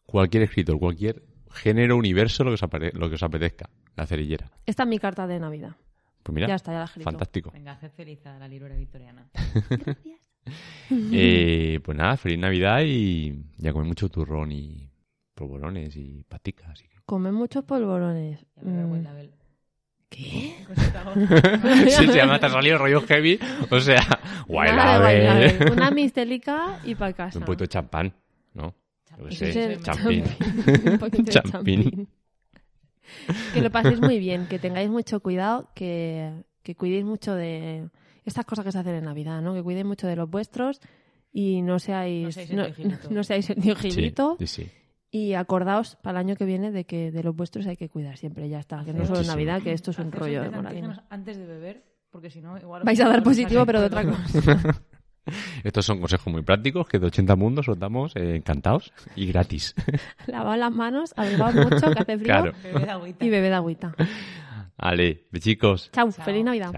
Cualquier escritor, cualquier género, universo, lo que os, apare- lo que os apetezca. La cerillera. Esta es mi carta de Navidad. Pues mira, ya está, ya la escrito. fantástico. Venga, haced feliz a la librera victoriana. Eh, pues nada, feliz Navidad y ya comí mucho turrón y polvorones y paticas. así que- Comen muchos polvorones. Ya me Mm. ¿Qué? Sí, se llama, te ha salido rollo heavy. O sea, guay, la. Una mistelica y para casa. Un poquito de champán, ¿no? Yo qué sé, champín. Un poquito de Champín. Que lo paséis muy bien, que tengáis mucho cuidado, que, que cuidéis mucho de estas cosas que se hacen en Navidad, ¿no? Que cuidéis mucho de los vuestros y no seáis, No seáis el no, tío Gilito. no seáis el Gilito. sí, sí. Y acordaos para el año que viene de que de los vuestros hay que cuidar siempre, ya está. Que no solo Navidad, que esto es un rollo de moralina. Antes de beber, porque si no. Vais a dar positivo, pero de otra cosa. Estos son consejos muy prácticos que de 80 mundos os damos eh, encantados y gratis. Lavad las manos, abrigad mucho, que hace frío y bebed agüita. Ale, chicos. Chao, feliz Navidad.